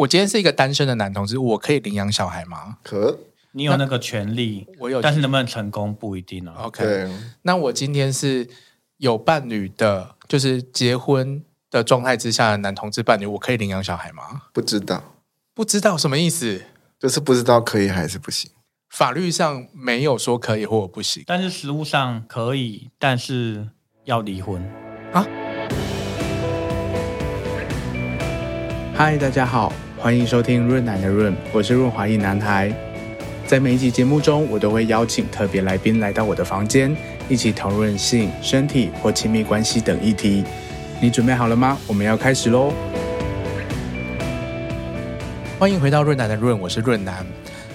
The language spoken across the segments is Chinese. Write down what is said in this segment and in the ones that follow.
我今天是一个单身的男同志，我可以领养小孩吗？可，你有那个权利，我有，但是能不能成功不一定哦。OK，那我今天是有伴侣的，就是结婚的状态之下的男同志伴侣，我可以领养小孩吗？不知道，不知道什么意思？就是不知道可以还是不行。法律上没有说可以或不行，但是实务上可以，但是要离婚啊。嗨，大家好。欢迎收听润男的润，我是润滑一男孩。在每一集节目中，我都会邀请特别来宾来到我的房间，一起讨论性、身体或亲密关系等议题。你准备好了吗？我们要开始喽！欢迎回到润男的润，我是润男。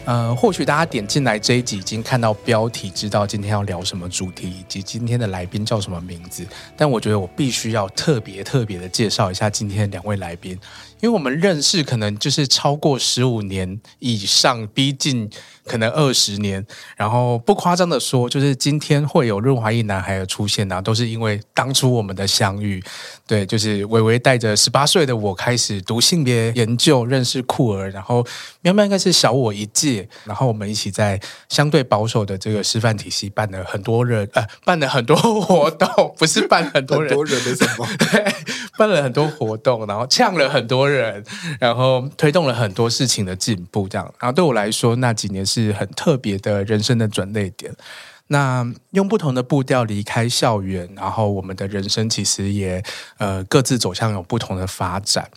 呃，或许大家点进来这一集已经看到标题，知道今天要聊什么主题，以及今天的来宾叫什么名字。但我觉得我必须要特别特别的介绍一下今天的两位来宾。因为我们认识可能就是超过十五年以上，逼近可能二十年。然后不夸张的说，就是今天会有润滑一男孩的出现呢、啊，都是因为当初我们的相遇。对，就是微微带着十八岁的我开始读性别研究，认识酷儿，然后喵喵应该是小我一届，然后我们一起在相对保守的这个师范体系办了很多人，呃，办了很多活动，不是办很多人，很多人的什么？对，办了很多活动，然后呛了很多。人，然后推动了很多事情的进步，这样，然后对我来说，那几年是很特别的人生的转捩点。那用不同的步调离开校园，然后我们的人生其实也呃各自走向有不同的发展。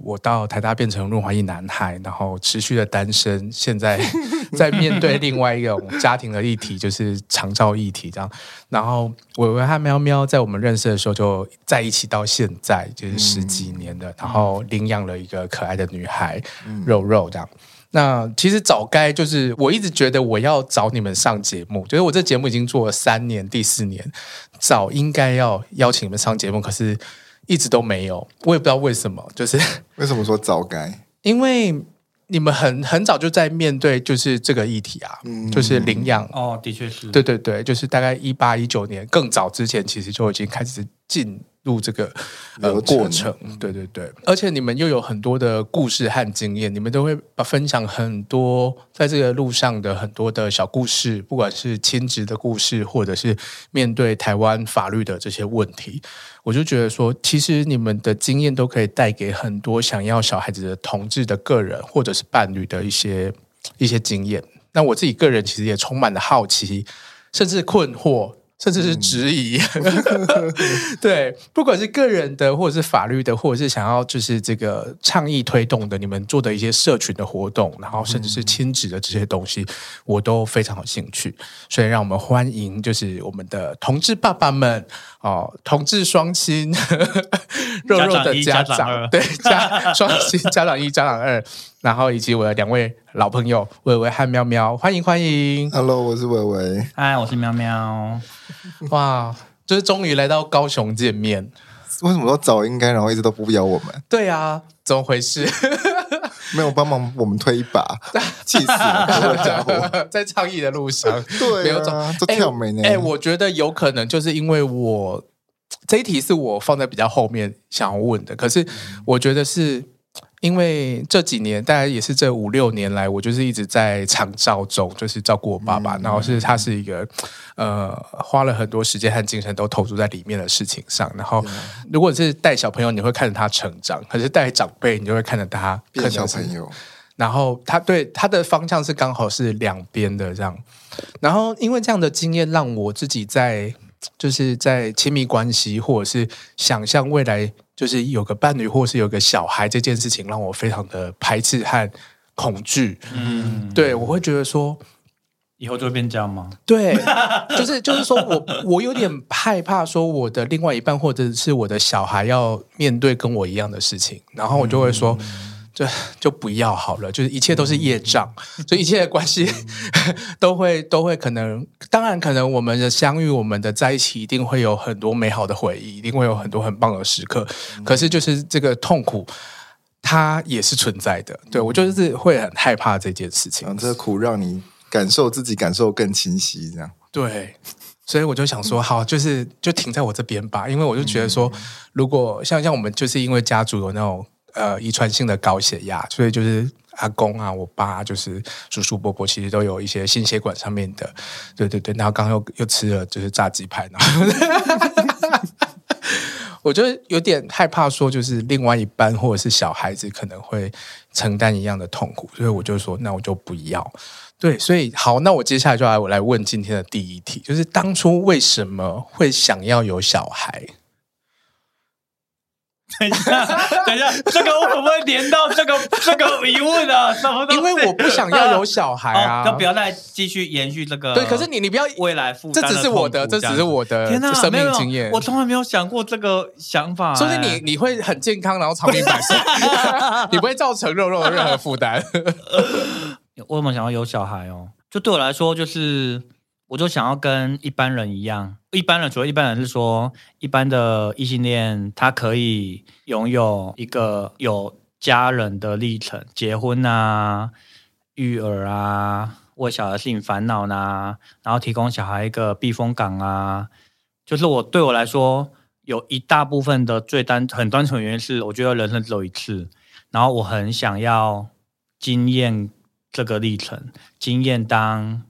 我到台大变成润滑一男孩，然后持续的单身，现在 在面对另外一种家庭的议题，就是长照议题这样。然后伟伟和喵喵在我们认识的时候就在一起到现在，就是十几年的，然后领养了一个可爱的女孩肉肉这样。那其实早该就是我一直觉得我要找你们上节目，觉得我这节目已经做了三年，第四年，早应该要邀请你们上节目，可是一直都没有，我也不知道为什么，就是 为什么说早该？因为你们很很早就在面对就是这个议题啊，嗯、就是领养哦，的确是，对对对，就是大概一八一九年更早之前，其实就已经开始进。入这个呃过程，对对对，而且你们又有很多的故事和经验，你们都会把分享很多在这个路上的很多的小故事，不管是亲职的故事，或者是面对台湾法律的这些问题，我就觉得说，其实你们的经验都可以带给很多想要小孩子的同志的个人或者是伴侣的一些一些经验。那我自己个人其实也充满了好奇，甚至困惑。甚至是质疑，嗯、对，不管是个人的，或者是法律的，或者是想要就是这个倡议推动的，你们做的一些社群的活动，然后甚至是亲子的这些东西，我都非常有兴趣。所以，让我们欢迎就是我们的同志爸爸们哦，同志双亲，肉肉的家长，家长对家双亲家长一家长二。然后以及我的两位老朋友伟伟和喵喵，欢迎欢迎。Hello，我是伟伟。嗨，我是喵喵。哇，就是终于来到高雄见面。为什么说早应该，然后一直都不邀我们？对啊，怎么回事？没有帮忙我们推一把，气死了！这家伙 在倡议的路上，对、啊，没有找都跳没呢。哎，我觉得有可能就是因为我这一题是我放在比较后面想要问的，可是我觉得是。因为这几年，大概也是这五六年来，我就是一直在长照中，就是照顾我爸爸。嗯、然后是他是一个，呃，花了很多时间和精神都投注在里面的事情上。然后，如果是带小朋友，你会看着他成长；可是带长辈，你就会看着他变小朋友。然后他对他的方向是刚好是两边的这样。然后因为这样的经验，让我自己在就是在亲密关系或者是想象未来。就是有个伴侣，或是有个小孩这件事情，让我非常的排斥和恐惧。嗯，对，我会觉得说，以后就会变这样吗？对，就是就是说我我有点害怕，说我的另外一半或者是我的小孩要面对跟我一样的事情，然后我就会说。嗯就 就不要好了，就是一切都是业障，所以一切的关系 都会都会可能，当然可能我们的相遇，我们的在一起，一定会有很多美好的回忆，一定会有很多很棒的时刻。可是就是这个痛苦，它也是存在的。对，我就是会很害怕这件事情，这苦让你感受自己感受更清晰，这样。对，所以我就想说，好，就是就停在我这边吧，因为我就觉得说，如果像像我们就是因为家族有那种。呃遗传性的高血压，所以就是阿公啊、我爸就是叔叔伯伯，其实都有一些心血管上面的，对对对。然后刚刚又又吃了就是炸鸡排，然后 我就有点害怕说，就是另外一半或者是小孩子可能会承担一样的痛苦，所以我就说，那我就不要。对，所以好，那我接下来就来我来问今天的第一题，就是当初为什么会想要有小孩？等一下，等一下，这个我可不可以连到这个这个疑问啊？什么？因为我不想要有小孩啊，就不要再继续延续这个。对，可是你你不要未来负担，这只是我的，这只是我的天哪，生命经验。我从来没有想过这个想法，所以你你会很健康，然后长命百岁，你不会造成肉肉的任何负担。我怎么想要有小孩哦？就对我来说，就是我就想要跟一般人一样。一般人，除了一般人是说，一般的异性恋，他可以拥有一个有家人的历程，结婚啊、育儿啊、为小孩事情烦恼呐，然后提供小孩一个避风港啊。就是我对我来说，有一大部分的最单很单纯的原因是，我觉得人生只有一次，然后我很想要经验。这个历程，经验当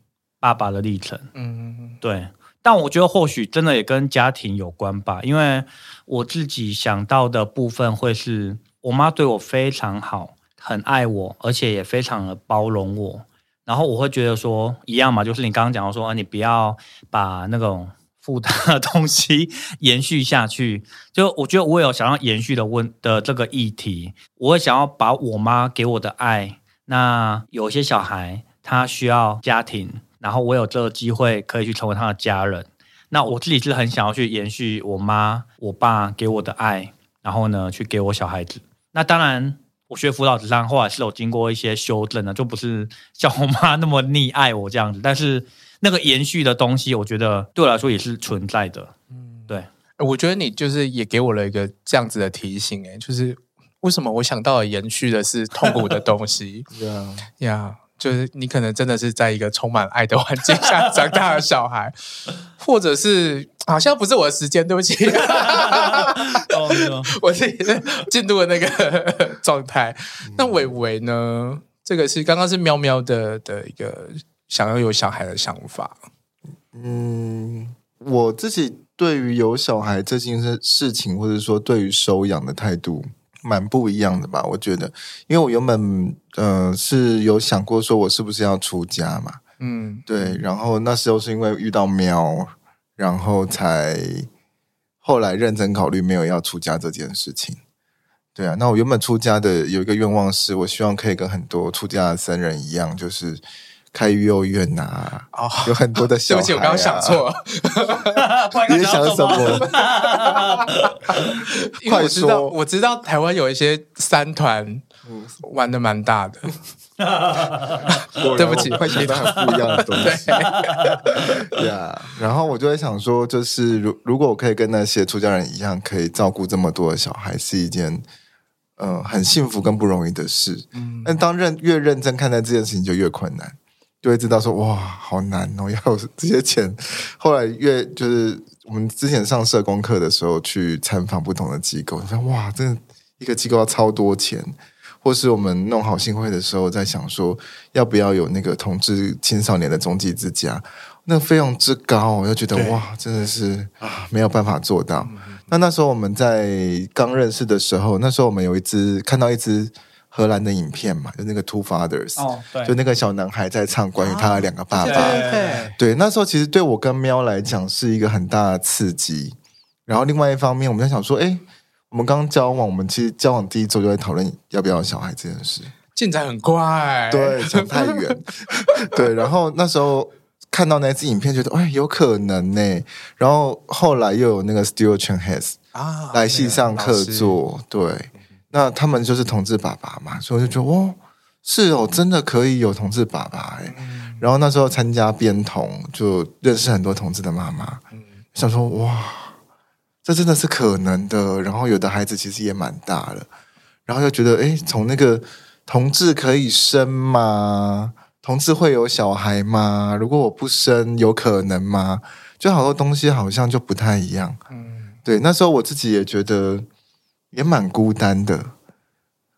爸爸的历程，嗯，对。但我觉得或许真的也跟家庭有关吧，因为我自己想到的部分会是我妈对我非常好，很爱我，而且也非常的包容我。然后我会觉得说一样嘛，就是你刚刚讲到说，啊你不要把那种负担的东西延续下去。就我觉得我有想要延续的问的这个议题，我会想要把我妈给我的爱。那有些小孩他需要家庭，然后我有这个机会可以去成为他的家人。那我自己是很想要去延续我妈、我爸给我的爱，然后呢，去给我小孩子。那当然，我学辅导之上后来是有经过一些修正的，就不是像我妈那么溺爱我这样子。但是那个延续的东西，我觉得对我来说也是存在的。嗯，对，我觉得你就是也给我了一个这样子的提醒，诶，就是。为什么我想到了延续的是痛苦的东西？呀呀，就是你可能真的是在一个充满爱的环境下 长大的小孩，或者是好像不是我的时间，对不起，我自己进入了那个状态。那伟伟呢？这个是刚刚是喵喵的的一个想要有小孩的想法。嗯，我自己对于有小孩这件事事情，或者说对于收养的态度。蛮不一样的吧，我觉得，因为我原本呃是有想过说，我是不是要出家嘛，嗯，对，然后那时候是因为遇到喵，然后才后来认真考虑没有要出家这件事情，对啊，那我原本出家的有一个愿望是，我希望可以跟很多出家的僧人一样，就是。开育幼院呐、啊，哦，有很多的小。对不起，我刚刚想错了。你在想什么？快说！我知道台湾有一些三团，玩的蛮大的。对不起，快学到很不一样的东西。对呀，然后我就在想说，就是如如果我可以跟那些出家人一样，可以照顾这么多的小孩，是一件嗯、呃、很幸福跟不容易的事。嗯，但当认越认真看待这件事情，就越困难。就会知道说哇，好难哦，要有这些钱。后来越就是我们之前上社工课的时候，去参访不同的机构，说哇，真的一个机构要超多钱。或是我们弄好新会的时候，在想说要不要有那个同志青少年的中继之家，那个费用之高，我就觉得哇，真的是啊，没有办法做到。那那时候我们在刚认识的时候，那时候我们有一只看到一支。荷兰的影片嘛，就那个 Two Fathers，哦，就那个小男孩在唱关于他的两个爸爸。啊、对，对，对，对，那时候其实对我跟喵来讲是一个很大的刺激。然后另外一方面，我们在想说，哎，我们刚刚交往，我们其实交往第一周就在讨论要不要小孩这件事，进展很快，对，讲太远。对，然后那时候看到那支影片，觉得哎，有可能呢。然后后来又有那个 Stuart Chenhaez 啊来系上客座，对。那他们就是同志爸爸嘛，所以我就觉得哦，是哦，真的可以有同志爸爸哎。嗯、然后那时候参加编童，就认识很多同志的妈妈，嗯、想说哇，这真的是可能的。然后有的孩子其实也蛮大了，然后又觉得哎，从那个同志可以生吗？同志会有小孩吗？如果我不生，有可能吗？就好多东西好像就不太一样。嗯，对，那时候我自己也觉得。也蛮孤单的，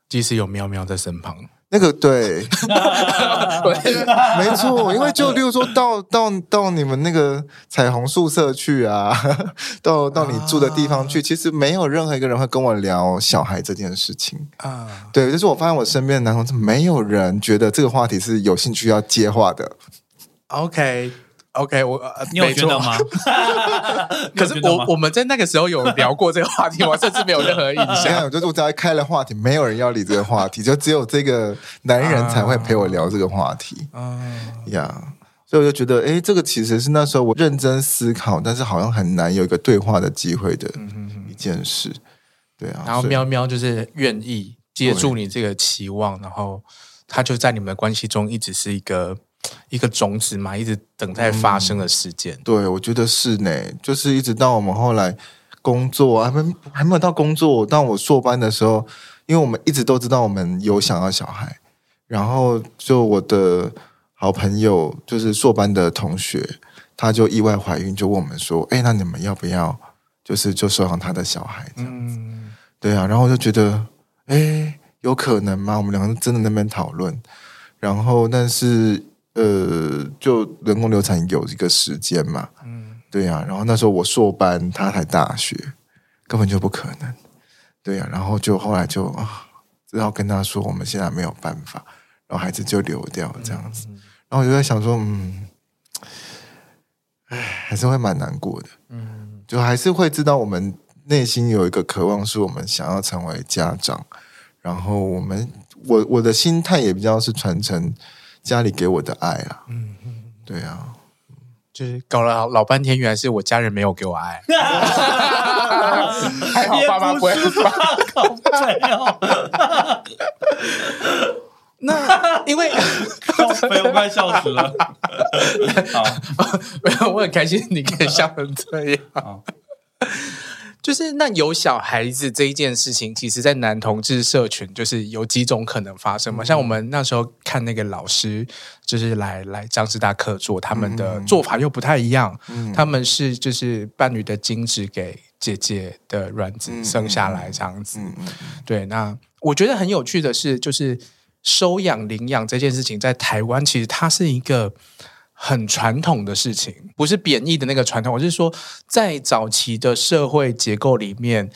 即使有喵喵在身旁。那个对，没错，因为就例如说到到到你们那个彩虹宿舍去啊，到到你住的地方去，其实没有任何一个人会跟我聊小孩这件事情啊。对，就是我发现我身边的男同志没有人觉得这个话题是有兴趣要接话的。OK。OK，我 你有觉得吗？可是我我们在那个时候有聊过这个话题，我甚至没有任何印象。就是我只要开了话题，没有人要理这个话题，就只有这个男人才会陪我聊这个话题。嗯，呀，所以我就觉得，哎，这个其实是那时候我认真思考，但是好像很难有一个对话的机会的一件事。对啊，然后喵喵就是愿意接住你这个期望，然后他就在你们的关系中一直是一个。一个种子嘛，一直等待发生的事件。嗯、对，我觉得是呢，就是一直到我们后来工作还没还没有到工作，到我硕班的时候，因为我们一直都知道我们有想要小孩，然后就我的好朋友就是硕班的同学，他就意外怀孕，就问我们说：“哎，那你们要不要就是就收养他的小孩？”这样子，嗯、对啊，然后我就觉得，哎，有可能吗？我们两个真的那边讨论，然后但是。呃，就人工流产有一个时间嘛，嗯，对呀、啊。然后那时候我硕班，他才大学，根本就不可能，对呀、啊。然后就后来就啊，只好跟他说，我们现在没有办法，然后孩子就流掉这样子。嗯、然后我就在想说，嗯，哎，还是会蛮难过的，嗯，就还是会知道我们内心有一个渴望，是我们想要成为家长。然后我们，我我的心态也比较是传承。家里给我的爱啊，嗯嗯，对啊，就是搞了老半天，原来是我家人没有给我爱，还好爸爸不会。那因为我快笑死了，好，没有，我很开心你可以笑成这样。就是那有小孩子这一件事情，其实，在男同志社群，就是有几种可能发生嘛。嗯、像我们那时候看那个老师，就是来来张师大客座，他们的做法又不太一样。嗯、他们是就是伴侣的精子给姐姐的卵子生下来这样子。对，那我觉得很有趣的是，就是收养领养这件事情，在台湾其实它是一个。很传统的事情，不是贬义的那个传统，我是说，在早期的社会结构里面，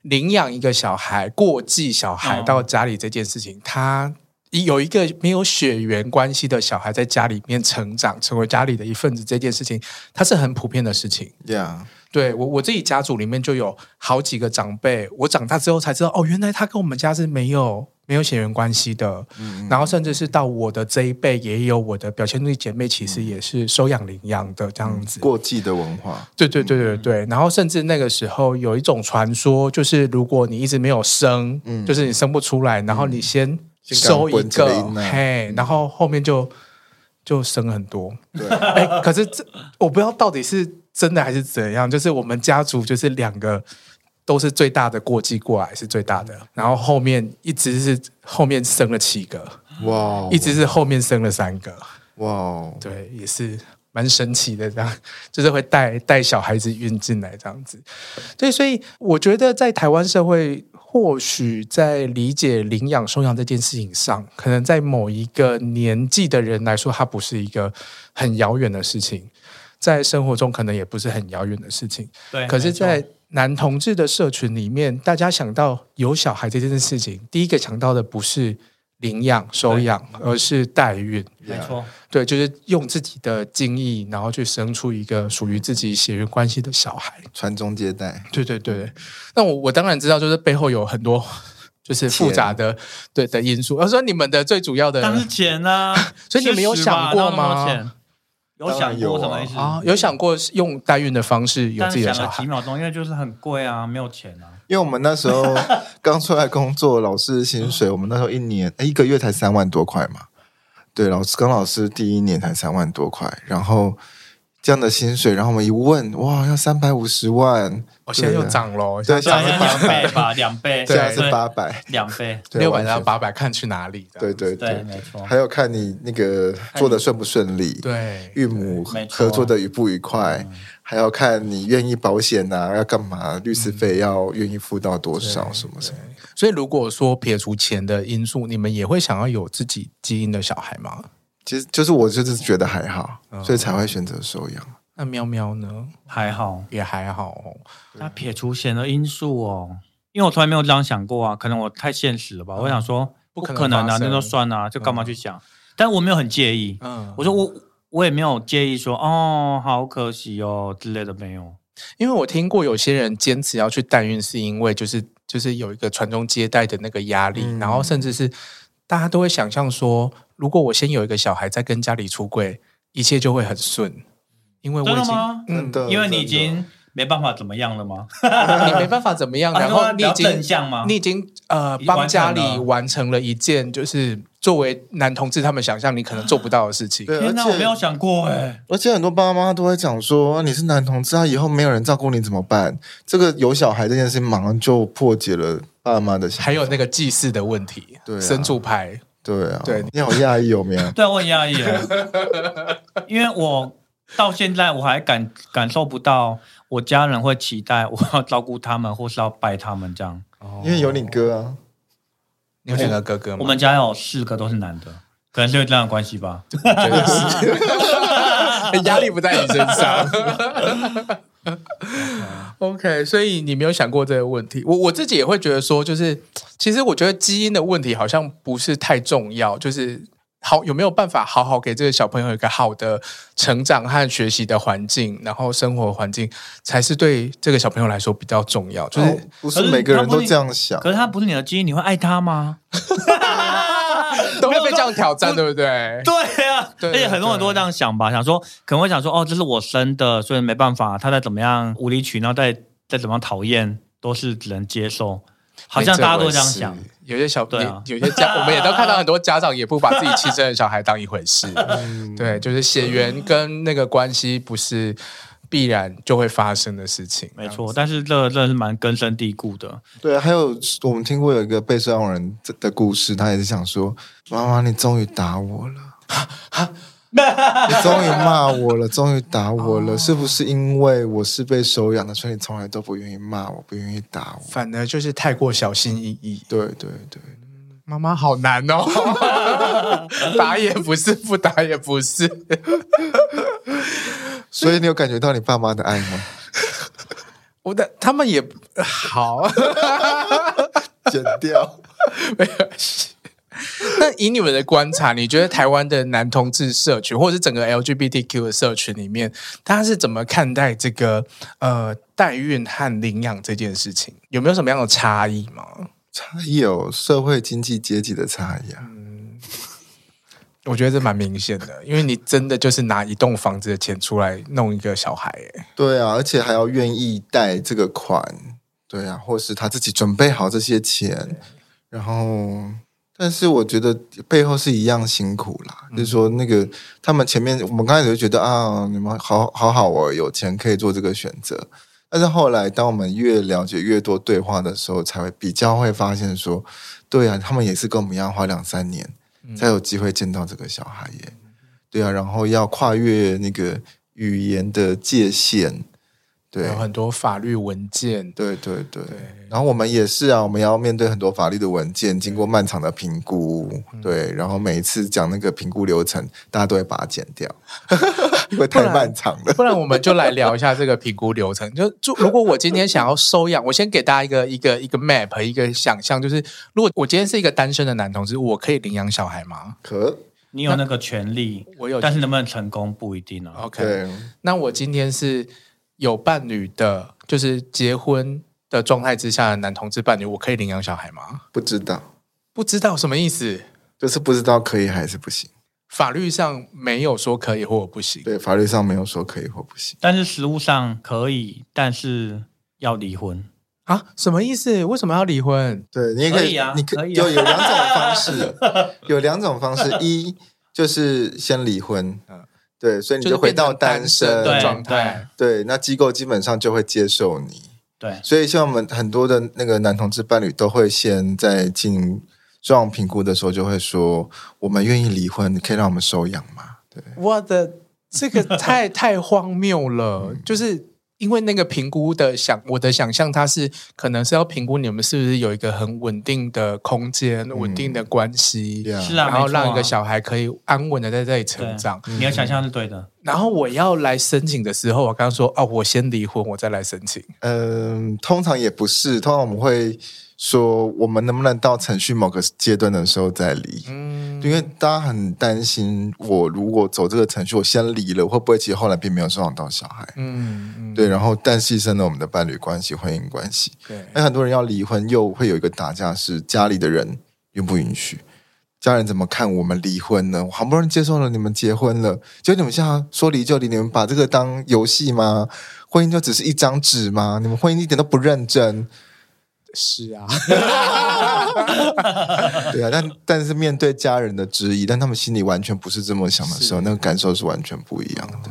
领养一个小孩、过继小孩到家里这件事情，他有一个没有血缘关系的小孩在家里面成长，成为家里的一份子，这件事情，它是很普遍的事情。Yeah. 对，我我自己家族里面就有好几个长辈，我长大之后才知道，哦，原来他跟我们家是没有。没有血缘关系的，嗯、然后甚至是到我的这一辈，也有我的表兄弟姐妹，其实也是收养领养的这样子。过继的文化，对对对对对。然后甚至那个时候有一种传说，就是如果你一直没有生，嗯、就是你生不出来，然后你先收一个，嗯、嘿，然后后面就就生很多。对，哎，可是这我不知道到底是真的还是怎样，就是我们家族就是两个。都是最大的过继过来是最大的，然后后面一直是后面生了七个，哇一直是后面生了三个，哇对，也是蛮神奇的，这样就是会带带小孩子运进来这样子，对，所以我觉得在台湾社会，或许在理解领养收养这件事情上，可能在某一个年纪的人来说，它不是一个很遥远的事情，在生活中可能也不是很遥远的事情，对，可是，在男同志的社群里面，大家想到有小孩这件事情，第一个想到的不是领养、收养，而是代孕。没错，对，就是用自己的精液，然后去生出一个属于自己血缘关系的小孩，传宗接代。对对对。那我我当然知道，就是背后有很多 就是复杂的钱对的因素。我说你们的最主要的当然钱啊，所以你们有想过吗？有想过什么意思啊？有想过用代孕的方式有自己的小孩？几秒钟，因为就是很贵啊，没有钱啊。因为我们那时候刚出来工作，老师薪水，我们那时候一年一个月才三万多块嘛。对，老师刚老师第一年才三万多块，然后这样的薪水，然后我们一问，哇，要三百五十万，哦，现在又涨了，对，现在是两倍吧，两倍，现在是八百，两倍，六百到八百，看去哪里？对对对，没错，还有看你那个做的顺不顺利，对，孕母合作的愉不愉快，还要看你愿意保险啊，要干嘛，律师费要愿意付到多少，什么什么。所以如果说撇除钱的因素，你们也会想要有自己基因的小孩吗？其实就是我就是觉得还好，所以才会选择收养。那喵喵呢？还好，也还好哦。那撇除钱的因素哦，因为我从来没有这样想过啊，可能我太现实了吧。我想说，不可能啊，那就算啊，就干嘛去想？但我没有很介意。嗯，我说我我也没有介意说哦，好可惜哦之类的没有。因为我听过有些人坚持要去代孕，是因为就是就是有一个传宗接代的那个压力，然后甚至是大家都会想象说。如果我先有一个小孩，再跟家里出柜，一切就会很顺，因为我已经，嗯，因为你已经没办法怎么样了吗？你没办法怎么样，然后你已经，你已经呃帮家里完成了一件，就是作为男同志他们想象你可能做不到的事情。天哪，我没有想过哎！而且很多爸妈都会讲说，你是男同志，啊以后没有人照顾你怎么办？这个有小孩这件事，马上就破解了爸妈的。还有那个祭祀的问题，对，神主牌。对啊，对，你好讶异有没有？对啊，我很讶异啊，因为我到现在我还感感受不到我家人会期待我要照顾他们，或是要拜他们这样。因为有你哥啊，你有两个哥哥吗？我们家有四个都是男的，可能是因为这样的关系吧。压力不在你身上。OK，所以你没有想过这个问题。我我自己也会觉得说，就是其实我觉得基因的问题好像不是太重要，就是好有没有办法好好给这个小朋友一个好的成长和学习的环境，然后生活环境才是对这个小朋友来说比较重要。就是、哦、不是每个人都这样想，可是他不是你的基因，你会爱他吗？都会被这样挑战，对不对？对啊，而且很多人都会这样想吧，想说可能会想说，哦，这是我生的，所以没办法，他再怎么样无理取闹，再再怎么样讨厌，都是只能接受。好像大家都这样想，有些小对啊，有些家 我们也都看到很多家长也不把自己亲生的小孩当一回事。对，就是血缘跟那个关系不是。必然就会发生的事情，没错。但是这真的是蛮根深蒂固的。对，还有我们听过有一个被收养人的故事，他也是想说：“妈妈，你终于打我了，你终于骂我了，终于打我了，是不是因为我是被收养的，所以你从来都不愿意骂我，不愿意打我？反而就是太过小心翼翼。”对对对，妈妈好难哦，打也不是，不打也不是。所以你有感觉到你爸妈的爱吗？我的他们也好，剪掉没关系。那以你们的观察，你觉得台湾的男同志社群，或者是整个 LGBTQ 的社群里面，他是怎么看待这个呃代孕和领养这件事情？有没有什么样的差异吗？差异有社会经济阶级的差异啊。嗯我觉得这蛮明显的，因为你真的就是拿一栋房子的钱出来弄一个小孩，哎，对啊，而且还要愿意贷这个款，对啊，或是他自己准备好这些钱，然后，但是我觉得背后是一样辛苦啦，嗯、就是说那个他们前面我们刚开始就觉得啊，你们好好好哦，有钱可以做这个选择，但是后来当我们越了解越多对话的时候，才会比较会发现说，对啊，他们也是跟我们一样花两三年。才有机会见到这个小孩耶，对啊，然后要跨越那个语言的界限，对，有很多法律文件，对对对，对，然后我们也是啊，我们要面对很多法律的文件，经过漫长的评估，对，然后每一次讲那个评估流程，大家都会把它剪掉，因为太漫长了。不然我们就来聊一下这个评估流程。就就如果我今天想要收养，我先给大家一个一个一个 map，一个想象，就是如果我今天是一个单身的男同志，我可以领养小孩吗？可。你有那个权利，我有，但是能不能成功不一定啊。OK，那我今天是有伴侣的，就是结婚的状态之下的男同志伴侣，我可以领养小孩吗？不知道，不知道什么意思？就是不知道可以还是不行。法律上没有说可以或不行。对，法律上没有说可以或不行，但是实务上可以，但是要离婚。啊，什么意思？为什么要离婚？对，你也可以，可以啊，你可以有有两种方式，有两种方式，一就是先离婚，对，所以你就回到单身的状态。对，那机构基本上就会接受你。对，所以像我们很多的那个男同志伴侣都会先在进状况评估的时候就会说，我们愿意离婚，你可以让我们收养吗？对，我的这个太 太荒谬了，就是。因为那个评估的想，我的想象，它是可能是要评估你们是不是有一个很稳定的空间、嗯、稳定的关系，是啊，然后让一个小孩可以安稳的在这里成长。你要想象是对的。然后我要来申请的时候，我刚刚说哦，我先离婚，我再来申请。嗯，通常也不是，通常我们会。说我们能不能到程序某个阶段的时候再离？嗯，因为大家很担心，我如果走这个程序，我先离了，会不会其实后来并没有收养到小孩？嗯，嗯对，然后但牺牲了我们的伴侣关系、婚姻关系。对，那很多人要离婚，又会有一个打架，是家里的人允不允许？家人怎么看我们离婚呢？我好不容易接受了你们结婚了，就你们现在说离就离，你们把这个当游戏吗？婚姻就只是一张纸吗？你们婚姻一点都不认真。是啊，对啊，但但是面对家人的质疑，但他们心里完全不是这么想的时候，那个感受是完全不一样的。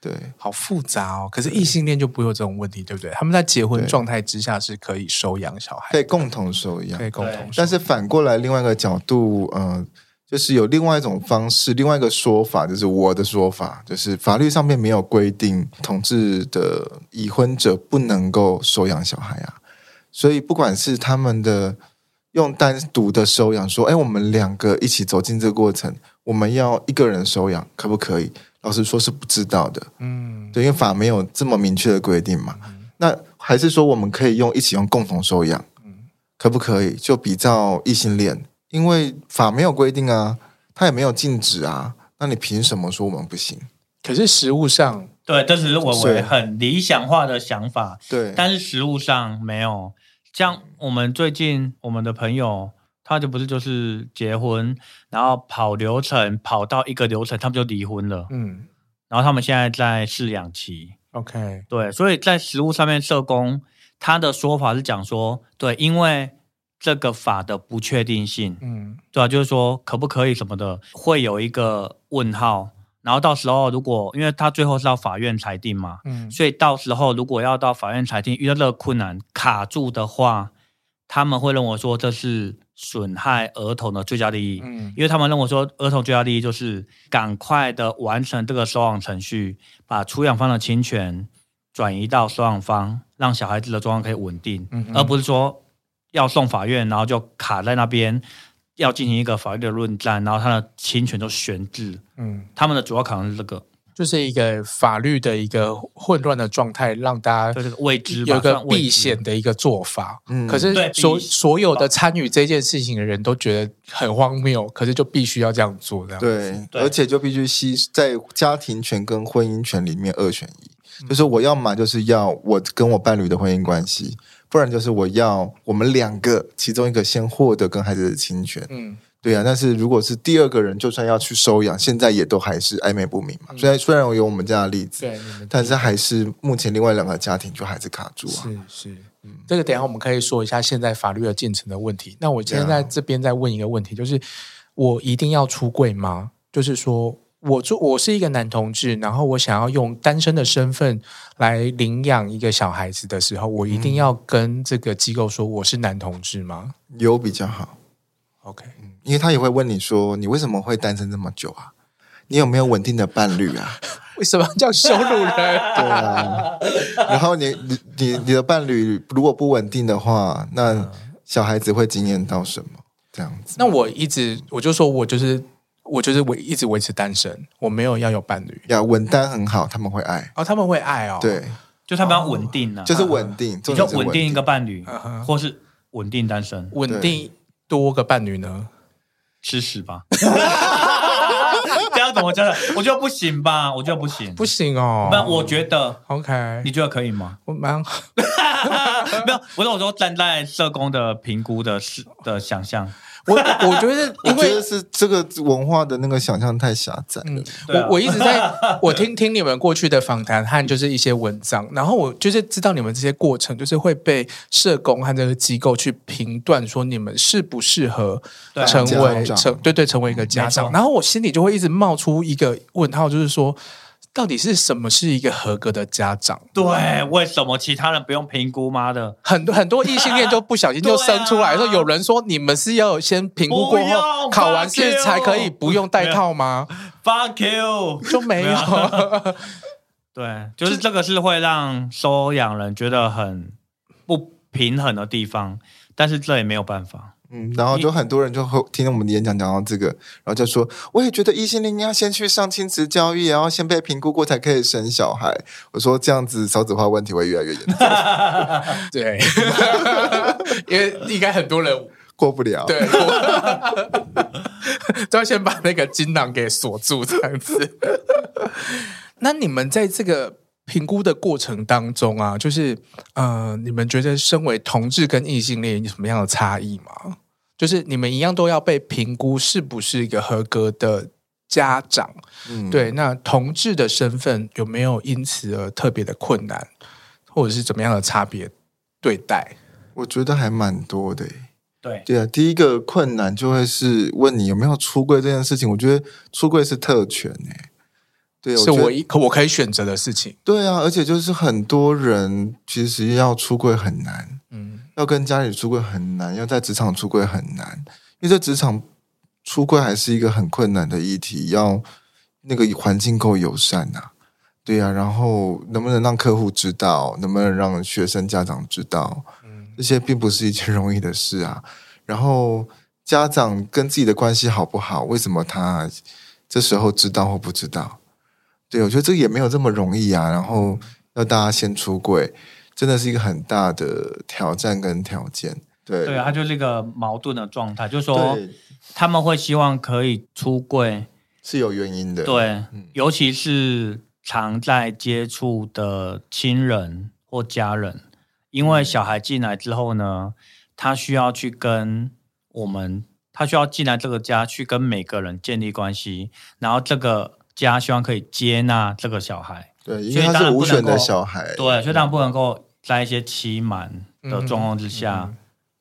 对，好复杂哦。可是异性恋就不会有这种问题，对不对？他们在结婚状态之下是可以收养小孩，可以共同收养，可以共同。但是反过来，另外一个角度，呃，就是有另外一种方式，另外一个说法，就是我的说法，就是法律上面没有规定同志的已婚者不能够收养小孩啊。所以，不管是他们的用单独的收养，说：“哎，我们两个一起走进这个过程，我们要一个人收养，可不可以？”老实说，是不知道的。嗯，对，因为法没有这么明确的规定嘛。嗯、那还是说，我们可以用一起用共同收养，嗯，可不可以？就比较异性恋，因为法没有规定啊，他也没有禁止啊，那你凭什么说我们不行？可是实物上，对，这只是我为很理想化的想法。对，但是实物上没有。像我们最近我们的朋友，他就不是就是结婚，然后跑流程跑到一个流程，他们就离婚了。嗯，然后他们现在在试养期。OK，对，所以在实务上面，社工他的说法是讲说，对，因为这个法的不确定性，嗯，对啊，就是说可不可以什么的，会有一个问号。然后到时候，如果因为他最后是要法院裁定嘛，嗯，所以到时候如果要到法院裁定遇到这个困难卡住的话，他们会认为说这是损害儿童的最佳利益，嗯，因为他们认为说儿童最佳利益就是赶快的完成这个收养程序，把出养方的侵权转移到收养方，让小孩子的状况可以稳定，嗯，而不是说要送法院，然后就卡在那边。要进行一个法律的论战，然后他的侵权都悬置。嗯，他们的主要考量是这个，就是一个法律的一个混乱的状态，让大家就是未知，有一个避险的一个做法。嗯，可是所所有的参与这件事情的人都觉得很荒谬，可是就必须要这样做，这样对，对，而且就必须牺在家庭权跟婚姻权里面二选一，嗯，就是我要嘛就是要我跟我伴侣的婚姻关系。不然就是我要我们两个其中一个先获得跟孩子的侵权，嗯，对啊。但是如果是第二个人，就算要去收养，现在也都还是暧昧不明嘛。虽然虽然我有我们这样的例子，对，但是还是目前另外两个家庭就还是卡住啊。是是，嗯，这个等一下我们可以说一下现在法律的进程的问题。那我今天在这边再问一个问题，就是我一定要出柜吗？就是说。我做我是一个男同志，然后我想要用单身的身份来领养一个小孩子的时候，我一定要跟这个机构说我是男同志吗？有比较好，OK，因为他也会问你说，你为什么会单身这么久啊？你有没有稳定的伴侣啊？为什么叫羞辱人？对啊，然后你你你你的伴侣如果不稳定的话，那小孩子会惊艳到什么？这样子？那我一直我就说我就是。我就是维一直维持单身，我没有要有伴侣。要稳单很好，他们会爱哦，他们会爱哦。对，就他们要稳定呢、啊，就是稳定，你就稳定一个伴侣，或是稳定单身，稳定多个伴侣呢？吃屎吧！这样怎么真的？我觉得不行吧？我觉得不行，不行哦。那我觉得 OK，你觉得可以吗？我蛮没有，我是我说站在社工的评估的是的想象。我我觉得，因为我觉得是这个文化的那个想象太狭窄了。嗯啊、我我一直在我听听你们过去的访谈和就是一些文章，然后我就是知道你们这些过程，就是会被社工和这个机构去评断说你们适不适合成为成对对成为一个家长，然后我心里就会一直冒出一个问号，就是说。到底是什么是一个合格的家长？对，为什么其他人不用评估吗的？很多很多异性恋就不小心就生出来，说有人说你们是要先评估过后考完试才可以不用戴套吗？Fuck you，就没有。对，就是这个是会让收养人觉得很不平衡的地方，但是这也没有办法。嗯，然后就很多人就会听我们的演讲讲到这个，然后就说，我也觉得异性恋要先去上亲子教育，然后先被评估过才可以生小孩。我说这样子少子化问题会越来越严重。对，因为应该很多人过不了。对，都要先把那个金囊给锁住，这样子。那你们在这个评估的过程当中啊，就是呃，你们觉得身为同志跟异性恋有什么样的差异吗？就是你们一样都要被评估是不是一个合格的家长，嗯，对。那同志的身份有没有因此而特别的困难，或者是怎么样的差别对待？我觉得还蛮多的。对对啊，第一个困难就会是问你有没有出柜这件事情。我觉得出柜是特权哎，对，是我一可我可以选择的事情。对啊，而且就是很多人其实要出柜很难，嗯。要跟家里出柜很难，要在职场出柜很难，因为在职场出柜还是一个很困难的议题，要那个环境够友善呐、啊，对呀、啊，然后能不能让客户知道，能不能让学生家长知道，这些并不是一件容易的事啊。然后家长跟自己的关系好不好？为什么他这时候知道或不知道？对，我觉得这个也没有这么容易啊。然后要大家先出柜。真的是一个很大的挑战跟条件，对。对，他就是一个矛盾的状态，就是说他们会希望可以出柜。是有原因的，对，嗯、尤其是常在接触的亲人或家人，因为小孩进来之后呢，他需要去跟我们，他需要进来这个家去跟每个人建立关系，然后这个家希望可以接纳这个小孩。对，因为他是无选的小孩，对，所以当然不能够在一些欺瞒的状况之下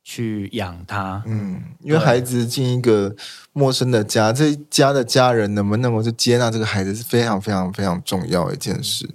去养他。嗯，因为孩子进一个陌生的家，这一家的家人能不能够去接纳这个孩子是非常非常非常重要的一件事。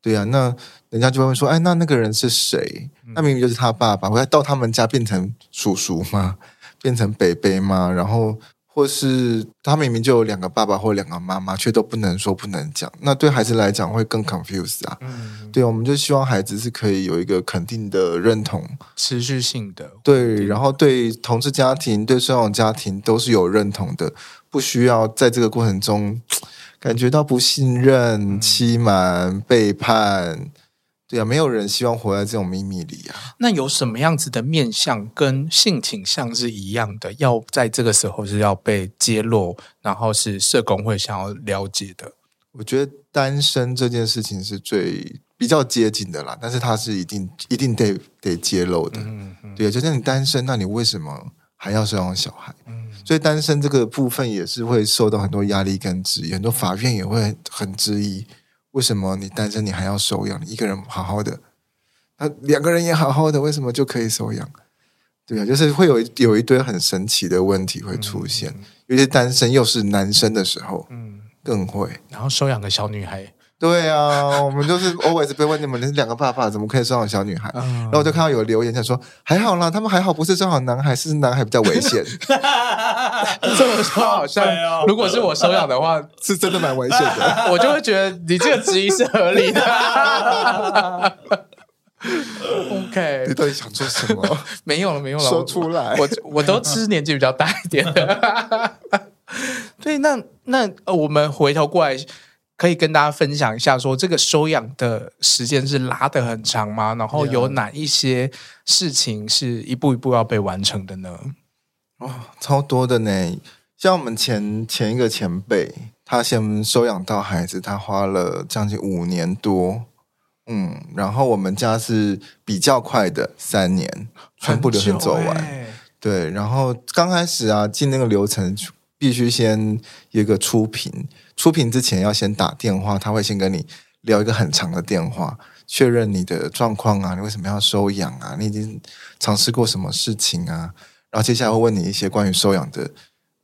对呀、啊，那人家就会说，哎，那那个人是谁？那明明就是他爸爸，我要到他们家变成叔叔吗？变成伯伯吗？然后。或是他明明就有两个爸爸或两个妈妈，却都不能说不能讲，那对孩子来讲会更 confused 啊。嗯，对，我们就希望孩子是可以有一个肯定的认同，持续性的。对，然后对同志家庭、对双养家庭都是有认同的，不需要在这个过程中感觉到不信任、嗯、欺瞒、背叛。对啊，没有人希望活在这种秘密里啊。那有什么样子的面相跟性倾向是一样的？要在这个时候是要被揭露，然后是社工会想要了解的。我觉得单身这件事情是最比较接近的啦，但是它是一定一定得得揭露的。嗯嗯，对，就像你单身，那你为什么还要收养小孩？嗯，所以单身这个部分也是会受到很多压力跟质疑，很多法院也会很质疑。为什么你单身你还要收养？你一个人好好的，那两个人也好好的，为什么就可以收养？对啊，就是会有有一堆很神奇的问题会出现，嗯、尤其单身又是男生的时候，嗯，更会。然后收养个小女孩。对啊，我们就是 always 被问你们是两个爸爸，怎么可以收养小女孩？嗯、然后我就看到有留言想说，还好啦，他们还好，不是收养男孩，是男孩比较危险。这么说好像，如果是我收养的话，是真的蛮危险的。我就会觉得你这个质疑是合理的。OK，你到底想做什么？没有了，没有了，说出来。我我都吃年纪比较大一点的。对，那那我们回头过来。可以跟大家分享一下，说这个收养的时间是拉得很长吗？然后有哪一些事情是一步一步要被完成的呢？哦，超多的呢！像我们前前一个前辈，他先收养到孩子，他花了将近五年多。嗯，然后我们家是比较快的三年，全部流程走完。对，然后刚开始啊，进那个流程必须先有一个初评，初评之前要先打电话，他会先跟你聊一个很长的电话，确认你的状况啊，你为什么要收养啊？你已经尝试过什么事情啊？然后接下来会问你一些关于收养的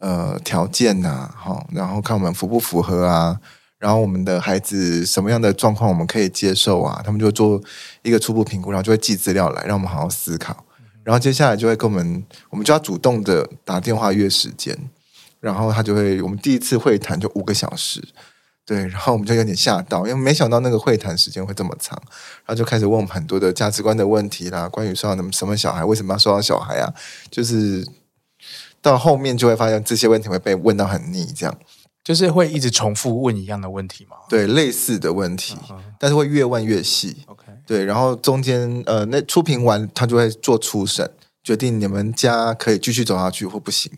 呃条件呐、啊，好，然后看我们符不符合啊？然后我们的孩子什么样的状况我们可以接受啊？他们就做一个初步评估，然后就会寄资料来，让我们好好思考。然后接下来就会跟我们，我们就要主动的打电话约时间，然后他就会，我们第一次会谈就五个小时，对，然后我们就有点吓到，因为没想到那个会谈时间会这么长，然后就开始问我们很多的价值观的问题啦，关于收养什么小孩，为什么要收养小孩啊？就是到后面就会发现这些问题会被问到很腻，这样。就是会一直重复问一样的问题吗？对，类似的问题，uh huh. 但是会越问越细。OK，对，然后中间呃，那初评完他就会做初审，决定你们家可以继续走下去或不行。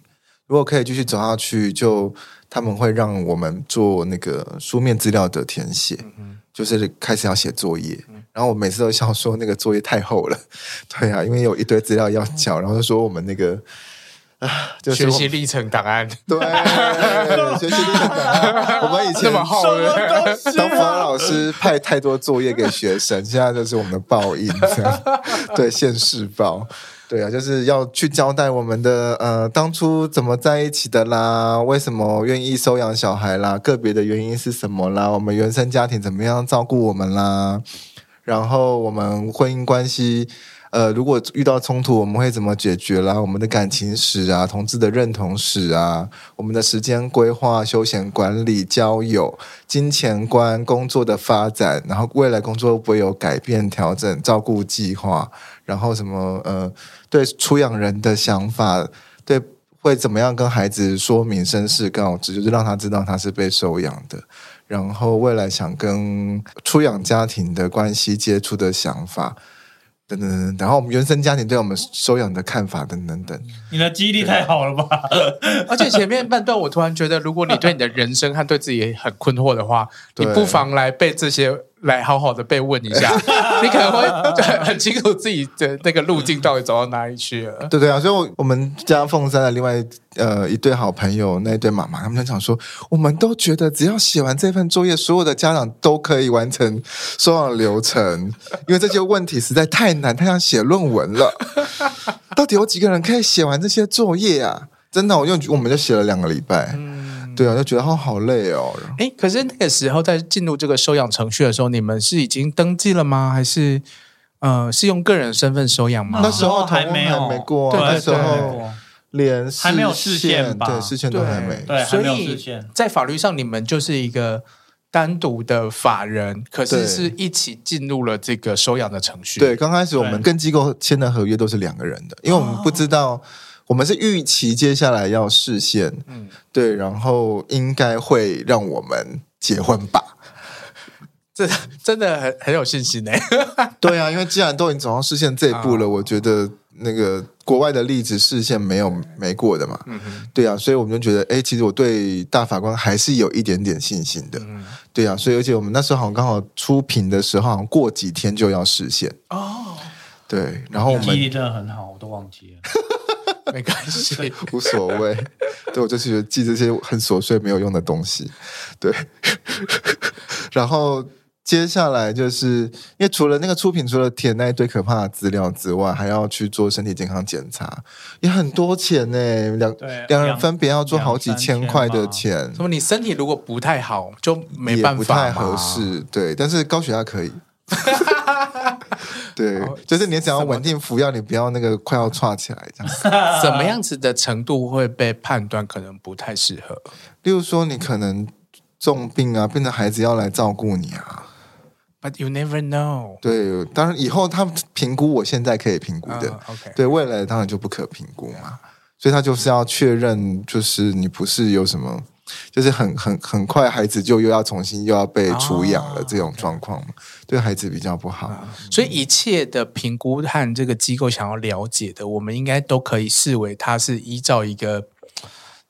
如果可以继续走下去，就他们会让我们做那个书面资料的填写，uh. 就是开始要写作业。Uh. 然后我每次都笑说那个作业太厚了，对啊，因为有一堆资料要交，uh. 然后就说我们那个。啊，就是学习历程档案，对，学习历程档案。我们以前当辅导老师派太多作业给学生，现在就是我们的报应，这样对，现世报，对啊，就是要去交代我们的呃当初怎么在一起的啦，为什么愿意收养小孩啦，个别的原因是什么啦，我们原生家庭怎么样照顾我们啦，然后我们婚姻关系。呃，如果遇到冲突，我们会怎么解决啦？我们的感情史啊，同志的认同史啊，我们的时间规划、休闲管理、交友、金钱观、工作的发展，然后未来工作会不会有改变、调整、照顾计划，然后什么呃，对出养人的想法，对会怎么样跟孩子说明身世告知，就是让他知道他是被收养的，然后未来想跟出养家庭的关系接触的想法。等等等，然后我们原生家庭对我们收养的看法等等等。你的记忆力太好了吧？而且前面半段我突然觉得，如果你对你的人生和对自己很困惑的话，你不妨来背这些。来好好的被问一下，你可能会很清楚自己的那个路径到底走到哪里去了。对对啊，所以我，我我们家凤山的另外呃一对好朋友，那一对妈妈，他们就想说，我们都觉得只要写完这份作业，所有的家长都可以完成收养流程，因为这些问题实在太难，太像写论文了。到底有几个人可以写完这些作业啊？真的，我用我们就写了两个礼拜。嗯对啊，就觉得他好累哦。哎，可是那个时候在进入这个收养程序的时候，你们是已经登记了吗？还是呃，是用个人身份收养吗？那时候还没有，还没过，对，那时候连还没有视线吧？对，视线都还没。对，所以在法律上，你们就是一个单独的法人，可是是一起进入了这个收养的程序。对，刚开始我们跟机构签的合约都是两个人的，因为我们不知道。我们是预期接下来要释宪，嗯，对，然后应该会让我们结婚吧？这真的很很有信心呢。对啊，因为既然都已经走到释宪这一步了，哦、我觉得那个国外的例子释宪没有没过的嘛，嗯，对啊，所以我们就觉得，哎，其实我对大法官还是有一点点信心的，嗯，对啊，所以而且我们那时候好像刚好出品的时候，好像过几天就要实现哦，对，然后我们记忆真的很好，我都忘记了。没关系，无所谓。对，我就是觉得记这些很琐碎、没有用的东西。对，然后接下来就是因为除了那个出品，除了填那一堆可怕的资料之外，还要去做身体健康检查，也很多钱呢。两两人分别要做好几千块的钱。什么？你身体如果不太好，就没办法，不太合适。对，但是高血压可以。对，就是你只要稳定服药，你不要那个快要岔起来这样。什么样子的程度会被判断可能不太适合？例如说，你可能重病啊，变成孩子要来照顾你啊。But you never know。对，当然以后他们评估，我现在可以评估的。Uh, OK。对，未来当然就不可评估嘛。所以他就是要确认，就是你不是有什么。就是很很很快，孩子就又要重新又要被处养了这种状况对孩子比较不好。所以一切的评估和这个机构想要了解的，我们应该都可以视为它是依照一个，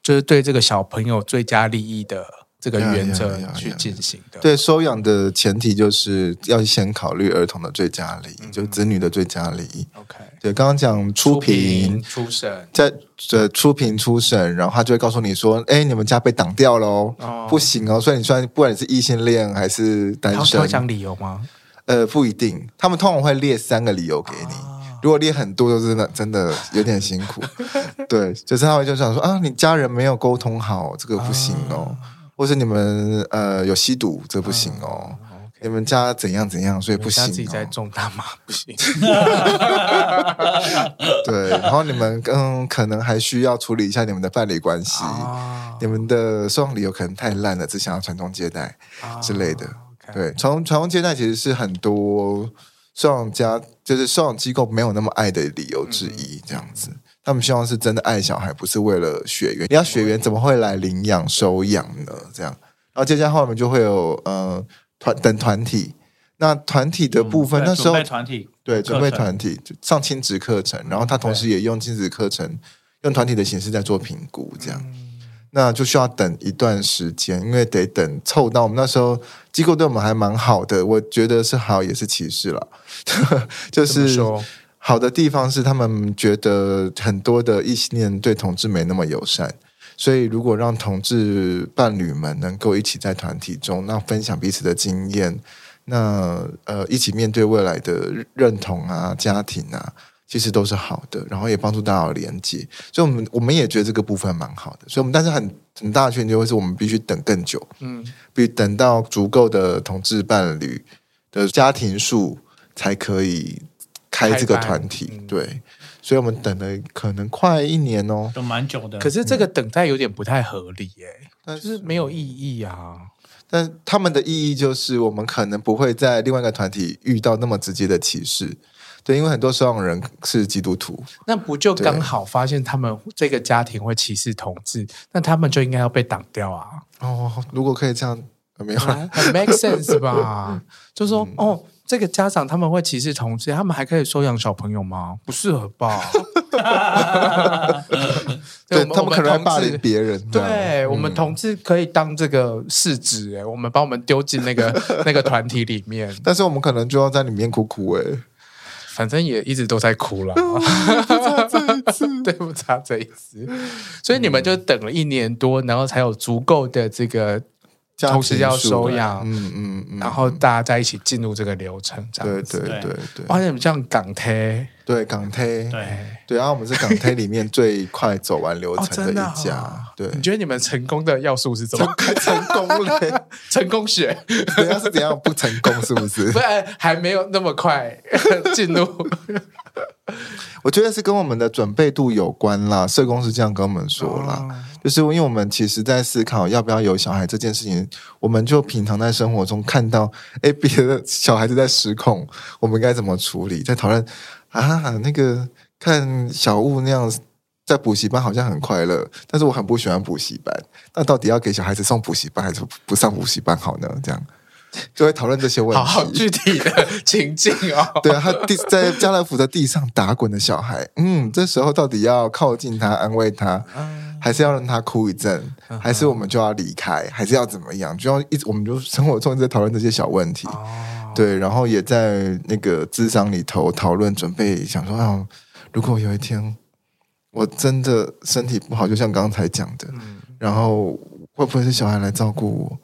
就是对这个小朋友最佳利益的这个原则去进行的。对，收养的前提就是要先考虑儿童的最佳利益，嗯、就子女的最佳利益。OK，对，刚刚讲初评、初审，在呃初评、初审，然后他就会告诉你说：“哎，你们家被挡掉喽，哦、不行哦。”所以你说，不管你是异性恋还是单身，他会讲理由吗？呃，不一定，他们通常会列三个理由给你。哦、如果列很多，就真的真的有点辛苦。对，就是他会就想说啊，你家人没有沟通好，这个不行哦。哦或是你们呃有吸毒，这不行哦。嗯、你们家怎样怎样，所以不行、哦。自己在种大麻 不行。对，然后你们嗯可能还需要处理一下你们的伴侣关系。哦、你们的收养理由可能太烂了，只想要传宗接代之类的。哦 okay、对，传传宗接代其实是很多收养家就是收养机构没有那么爱的理由之一，嗯、这样子。他们希望是真的爱小孩，不是为了血缘。你要血缘，怎么会来领养收养呢？这样，然后接下来后面就会有呃团等团体。那团体的部分，嗯、那时候团体对准备团体上亲子课程，然后他同时也用亲子课程、嗯、用团体的形式在做评估，这样，嗯、那就需要等一段时间，因为得等凑到我们那时候机构对我们还蛮好的，我觉得是好也是歧视了，就是。好的地方是，他们觉得很多的异性恋对同志没那么友善，所以如果让同志伴侣们能够一起在团体中，那分享彼此的经验，那呃一起面对未来的认同啊、家庭啊，其实都是好的，然后也帮助大家有连接，所以我们我们也觉得这个部分蛮好的，所以我们但是很很大的缺点就会是我们必须等更久，嗯，比如等到足够的同志伴侣的家庭数才可以。开这个团体，嗯、对，所以我们等了可能快一年哦，等蛮久的。可是这个等待有点不太合理耶，但是就是没有意义啊。但他们的意义就是，我们可能不会在另外一个团体遇到那么直接的歧视，对，因为很多收养人是基督徒，那不就刚好发现他们这个家庭会歧视同志，那他们就应该要被挡掉啊。哦，如果可以这样，没有，很 make sense 吧？就说、嗯、哦。这个家长他们会歧视同志，他们还可以收养小朋友吗？不适合吧？对，他们可能还霸凌别人。对，我们同志可以当这个试纸，哎，我们把我们丢进那个 那个团体里面，但是我们可能就要在里面哭哭，哎，反正也一直都在哭了。对不差这一次，所以你们就等了一年多，然后才有足够的这个。同时要收养，嗯嗯，嗯然后大家在一起进入这个流程，这样子，对对对对。哇，你们像港推，对港推，对对，然后我们是港推里面最快走完流程的一家。对，你觉得你们成功的要素是怎么？成功嘞，成功学，人家是怎样不成功？是不是？不然还没有那么快 进入。我觉得是跟我们的准备度有关啦。社工是这样跟我们说啦。就是因为我们其实，在思考要不要有小孩这件事情，我们就平常在生活中看到，哎，别的小孩子在失控，我们该怎么处理？在讨论啊，那个看小物那样在补习班好像很快乐，但是我很不喜欢补习班。那到底要给小孩子送补习班，还是不上补习班好呢？这样。就会讨论这些问题，好好具体的情境哦。对啊，他地在家乐福的地上打滚的小孩，嗯，这时候到底要靠近他安慰他，还是要让他哭一阵，还是我们就要离开，还是要怎么样？就要一直，我们就生活中一直在讨论这些小问题。对，然后也在那个智商里头讨论，准备想说啊，如果有一天我真的身体不好，就像刚才讲的，然后会不会是小孩来照顾我？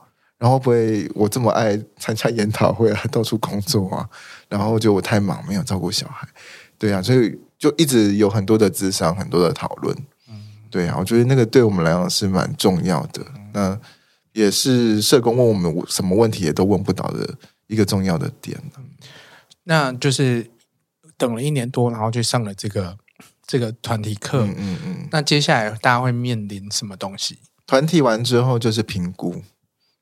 然后不会我这么爱参加研讨会啊，到处工作啊，然后就我太忙没有照顾小孩，对啊，所以就一直有很多的智商，很多的讨论，对啊，我觉得那个对我们来讲是蛮重要的，那也是社工问我们什么问题也都问不到的一个重要的点。那就是等了一年多，然后就上了这个这个团体课，嗯嗯嗯，那接下来大家会面临什么东西？团体完之后就是评估。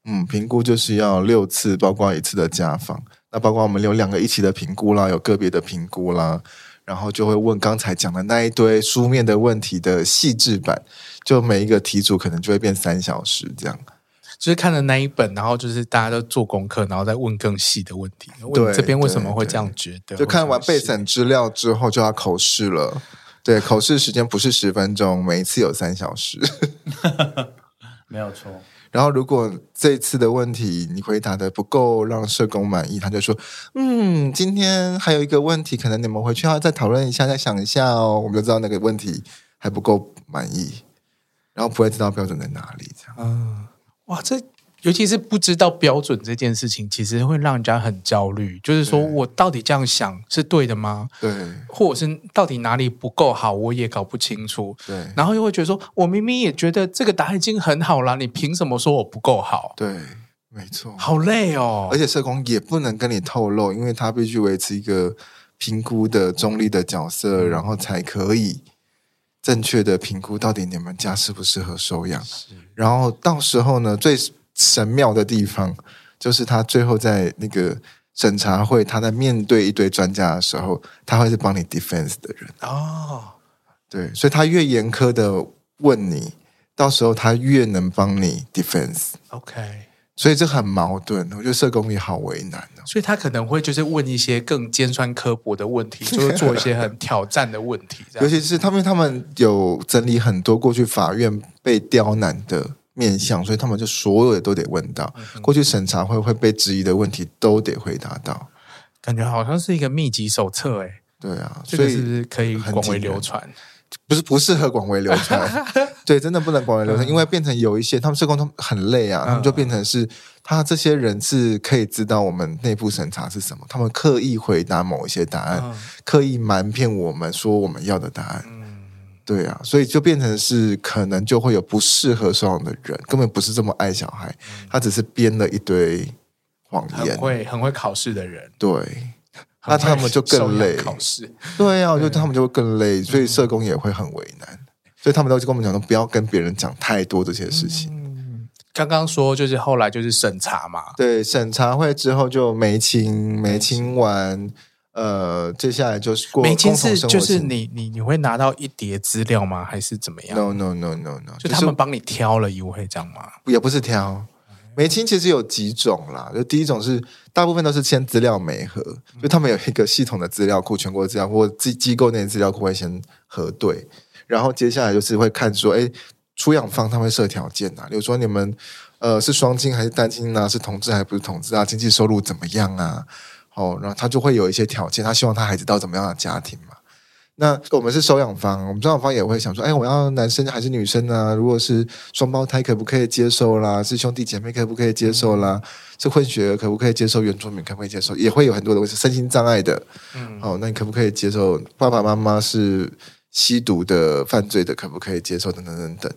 嗯，评估就是要六次，包括一次的家访。那包括我们有两个一起的评估啦，有个别的评估啦，然后就会问刚才讲的那一堆书面的问题的细致版，就每一个题组可能就会变三小时这样。就是看了那一本，然后就是大家都做功课，然后再问更细的问题。问这边为什么会这样觉得？就看完备审资料之后就要口试了。对，口试时间不是十分钟，每一次有三小时。没有错。然后如果这次的问题你回答的不够让社工满意，他就说：“嗯，今天还有一个问题，可能你们回去要再讨论一下，再想一下哦。”我们就知道那个问题还不够满意，然后不会知道标准在哪里，这样。嗯，哇，这。尤其是不知道标准这件事情，其实会让人家很焦虑。就是说我到底这样想是对的吗？对，或者是到底哪里不够好，我也搞不清楚。对，然后又会觉得说，我明明也觉得这个答案已经很好了，你凭什么说我不够好？对，没错，好累哦。而且社工也不能跟你透露，因为他必须维持一个评估的中立的角色，然后才可以正确的评估到底你们家适不适合收养。是，然后到时候呢，最。神妙的地方，就是他最后在那个审查会，他在面对一堆专家的时候，他会是帮你 defense 的人哦。对，所以他越严苛的问你，到时候他越能帮你 defense。OK，所以这很矛盾，我觉得社工也好为难哦。所以他可能会就是问一些更尖酸刻薄的问题，就是做一些很挑战的问题。尤其是他们，他们有整理很多过去法院被刁难的。面向，所以他们就所有的都得问到，过去审查会会被质疑的问题都得回答到，感觉好像是一个秘籍手册哎。对啊，所以是不是可以广为流传？不是不适合广为流传，对，真的不能广为流传，因为变成有一些他们社工他们很累啊，他们就变成是他这些人是可以知道我们内部审查是什么，他们刻意回答某一些答案，刻意瞒骗我们说我们要的答案。对啊，所以就变成是可能就会有不适合收养的人，根本不是这么爱小孩，他只是编了一堆谎言，很会很会考试的人，对，那他们就更累。考试，对啊，我觉得他们就会更累，所以社工也会很为难，所以他们都跟我们讲说，不要跟别人讲太多这些事情。嗯，刚刚说就是后来就是审查嘛，对，审查会之后就没清没清完。呃，接下来就是过没亲是就是你你你会拿到一叠资料吗？还是怎么样？No no no no no，就他们帮你挑了一位这样吗？也不是挑，没亲其实有几种啦。就第一种是大部分都是先资料媒合，就他们有一个系统的资料库，全国资料或机机构内资料库会先核对，然后接下来就是会看说，哎，出养方他会设条件啊，比如说你们呃是双亲还是单亲啊，是同志还是不是同志啊，经济收入怎么样啊？哦，然后他就会有一些条件，他希望他孩子到怎么样的家庭嘛？那我们是收养方，我们收养方也会想说，哎，我要男生还是女生啊？如果是双胞胎，可不可以接受啦？是兄弟姐妹，可不可以接受啦？是混血，可不可以接受？原住民可不可以接受？也会有很多的问题，身心障碍的，嗯，哦，那你可不可以接受？爸爸妈妈是吸毒的、犯罪的，可不可以接受？等等等等。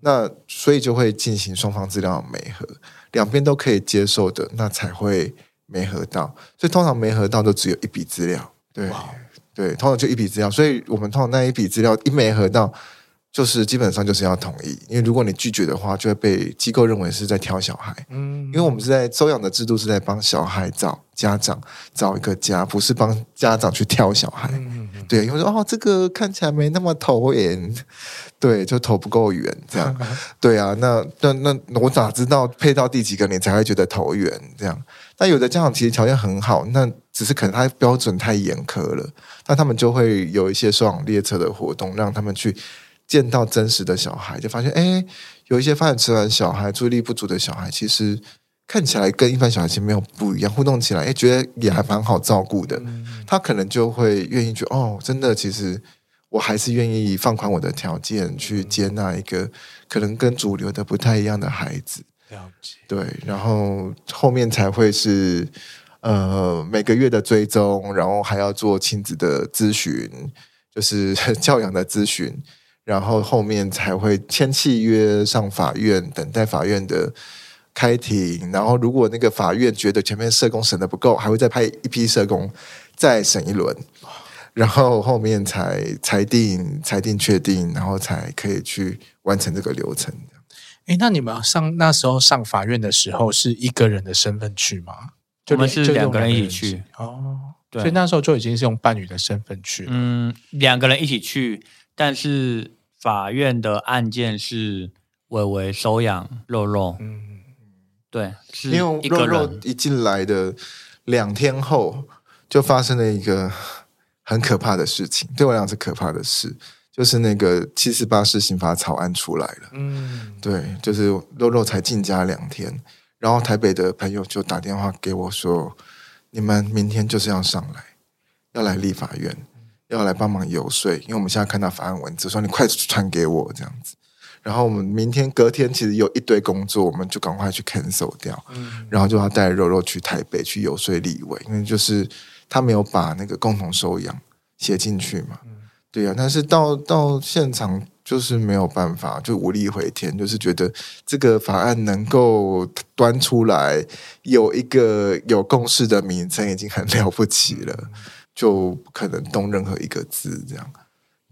那所以就会进行双方资料的媒合，两边都可以接受的，那才会。没合到，所以通常没合到都只有一笔资料，对对，通常就一笔资料，所以我们通常那一笔资料一没合到，就是基本上就是要同意，因为如果你拒绝的话，就会被机构认为是在挑小孩，嗯，因为我们是在收养的制度是在帮小孩找家长找一个家，不是帮家长去挑小孩，嗯，对，因为说哦这个看起来没那么投缘，对，就投不够圆这样，对啊，那那那我咋知道配到第几个你才会觉得投缘这样？那有的家长其实条件很好，那只是可能他标准太严苛了，那他们就会有一些收养列车的活动，让他们去见到真实的小孩，就发现，哎，有一些发展迟缓的小孩、注意力不足的小孩，其实看起来跟一般小孩其实没有不一样，互动起来，哎，觉得也还蛮好照顾的，他可能就会愿意去，哦，真的，其实我还是愿意放宽我的条件，去接纳一个可能跟主流的不太一样的孩子。了解，对，然后后面才会是呃每个月的追踪，然后还要做亲子的咨询，就是 教养的咨询，然后后面才会签契约上法院，等待法院的开庭，然后如果那个法院觉得前面社工审的不够，还会再派一批社工再审一轮，然后后面才裁定裁定确定，然后才可以去完成这个流程。哎，那你们上那时候上法院的时候是一个人的身份去吗？我们是两个人一起去哦，对，所以那时候就已经是用伴侣的身份去了。嗯，两个人一起去，但是法院的案件是伟伟收养肉肉。嗯，对，是因为肉肉一进来的两天后，就发生了一个很可怕的事情，对我来讲是可怕的事。就是那个七四八施刑法草案出来了，嗯，对，就是肉肉才进家两天，然后台北的朋友就打电话给我说，你们明天就是要上来，要来立法院，要来帮忙游说，因为我们现在看到法案文字，说你快传给我这样子，然后我们明天隔天其实有一堆工作，我们就赶快去 cancel 掉，嗯，然后就要带肉肉去台北去游说立委，因为就是他没有把那个共同收养写进去嘛。对呀、啊，但是到到现场就是没有办法，就无力回天，就是觉得这个法案能够端出来有一个有共识的名称已经很了不起了，就不可能动任何一个字这样。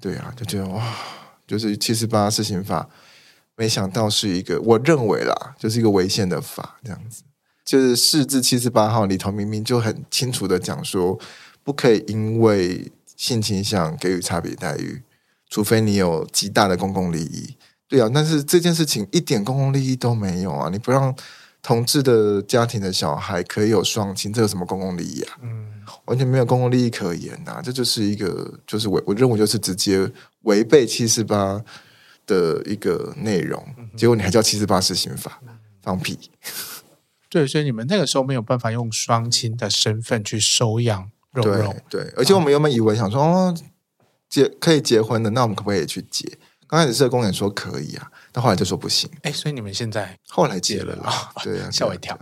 对呀、啊，就觉得哇，就是七十八施行法，没想到是一个我认为啦，就是一个违宪的法这样子。就是四至七十八号里头明明就很清楚的讲说，不可以因为。性倾向给予差别待遇，除非你有极大的公共利益。对啊，但是这件事情一点公共利益都没有啊！你不让同志的家庭的小孩可以有双亲，这有什么公共利益啊？嗯，完全没有公共利益可言呐、啊！这就是一个，就是违我认为就是直接违背七十八的一个内容。结果你还叫七十八施行法，放屁！对，所以你们那个时候没有办法用双亲的身份去收养。肉肉对对，而且我们原本以为想说哦，结可以结婚的，那我们可不可以去结？刚开始社工也说可以啊，但后来就说不行。哎，所以你们现在后来结了啦？对啊，吓我一跳。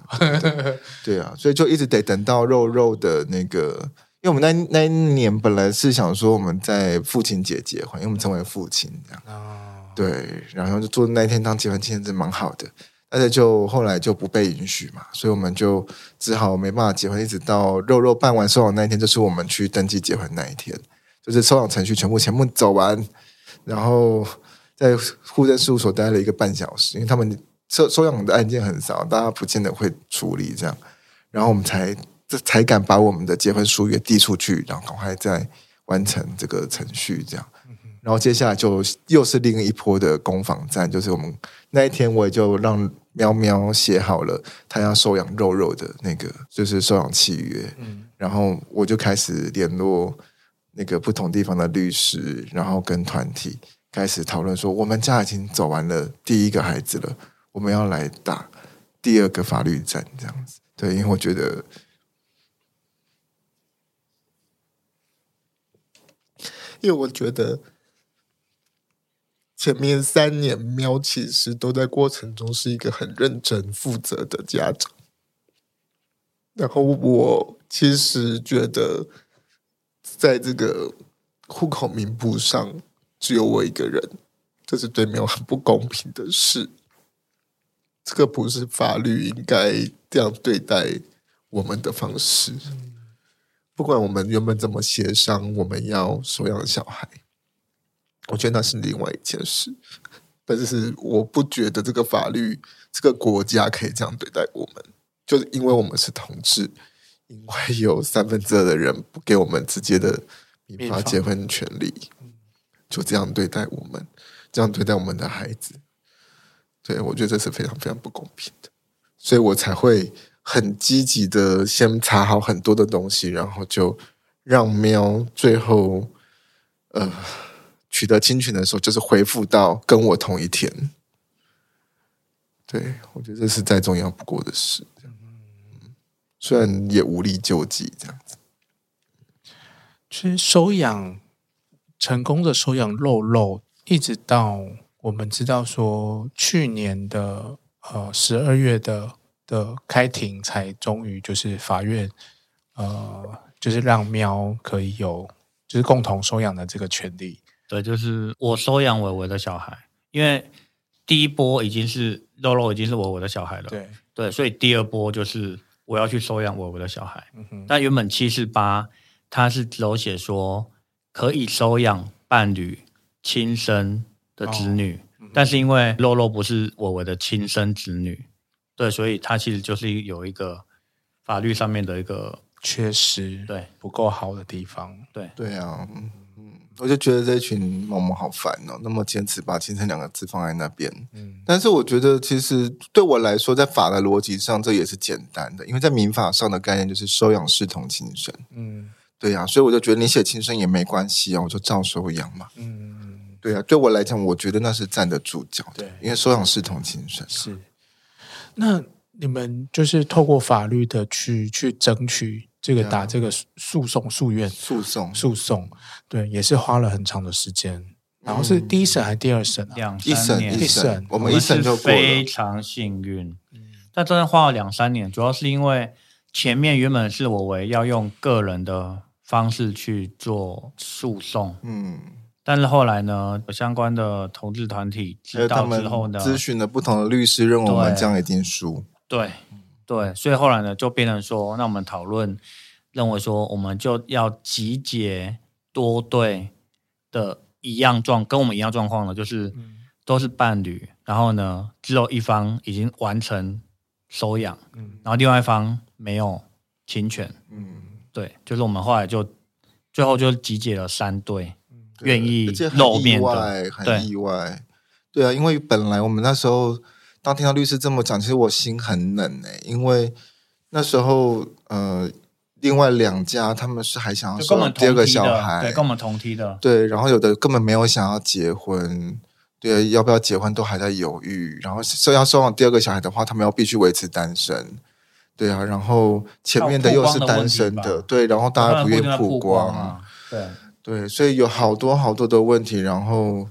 对啊，所以就一直得等到肉肉的那个，因为我们那那一年本来是想说我们在父亲节结婚，因为我们成为父亲这样。哦。对，然后就做那一天当结婚纪念日，蛮好的。但是就后来就不被允许嘛，所以我们就只好没办法结婚，一直到肉肉办完收养那一天，就是我们去登记结婚那一天，就是收养程序全部全部走完，然后在户政事务所待了一个半小时，因为他们收收养的案件很少，大家不见得会处理这样，然后我们才这才敢把我们的结婚书也递出去，然后赶快再完成这个程序这样。然后接下来就又是另一波的攻防战，就是我们那一天我也就让喵喵写好了他要收养肉肉的那个就是收养契约，嗯，然后我就开始联络那个不同地方的律师，然后跟团体开始讨论说，我们家已经走完了第一个孩子了，我们要来打第二个法律战，这样子，对，因为我觉得，因为我觉得。前面三年，喵其实都在过程中是一个很认真负责的家长。然后我其实觉得，在这个户口名簿上只有我一个人，这是对喵很不公平的事。这个不是法律应该这样对待我们的方式。不管我们原本怎么协商，我们要收养小孩。我觉得那是另外一件事，但是我不觉得这个法律、这个国家可以这样对待我们，就是因为我们是同志，因为有三分之二的人不给我们直接的民法结婚权利，就这样对待我们，这样对待我们的孩子，对，我觉得这是非常非常不公平的，所以我才会很积极的先查好很多的东西，然后就让喵最后，呃。取得侵权的时候，就是恢复到跟我同一天。对，我觉得这是再重要不过的事。虽然也无力救济，这样子。其实收养成功的收养肉肉，一直到我们知道说去年的呃十二月的的开庭，才终于就是法院呃就是让喵可以有就是共同收养的这个权利。对，就是我收养伟伟的小孩，因为第一波已经是肉肉已经是伟伟的小孩了，对。对，所以第二波就是我要去收养伟伟的小孩。嗯哼，但原本七四八他是有写说可以收养伴侣亲生的子女，哦嗯、但是因为肉肉不是伟伟的亲生子女，对，所以他其实就是有一个法律上面的一个缺失，对，不够好的地方，对。对啊。我就觉得这群猫猫好烦哦，那么坚持把“亲生”两个字放在那边。嗯，但是我觉得其实对我来说，在法的逻辑上，这也是简单的，因为在民法上的概念就是收养视同亲生。嗯，对呀、啊，所以我就觉得你写亲生也没关系啊，我就照收养嘛。嗯，对啊，对我来讲，我觉得那是站得住脚的，因为收养视同亲生。是，那你们就是透过法律的去去争取这个打这个诉讼诉愿诉讼。诉讼，对，也是花了很长的时间。然后是第一审还是第二审啊？两一审一审，我们一审就过了，非常幸运。但真的花了两三年，主要是因为前面原本是我为要用个人的方式去做诉讼，嗯，但是后来呢，相关的同志团体知道之后呢，咨询了不同的律师，认为我们这样一定输，对对，所以后来呢，就变成说，那我们讨论，认为说，我们就要集结多对的一样状，跟我们一样状况的，就是都是伴侣，然后呢，只有一方已经完成。收养，嗯，然后另外一方没有侵权，嗯，对，就是我们后来就最后就集结了三对，愿意露面的，很意外，对啊，因为本来我们那时候当听到律师这么讲，其实我心很冷哎，因为那时候呃，另外两家他们是还想要生第二个小孩，对，跟我们同梯的，对，然后有的根本没有想要结婚。对，要不要结婚都还在犹豫。然后说要收养第二个小孩的话，他们要必须维持单身。对啊，然后前面的又是单身的，的对，然后大家不愿意曝光，啊、对对，所以有好多好多的问题。然后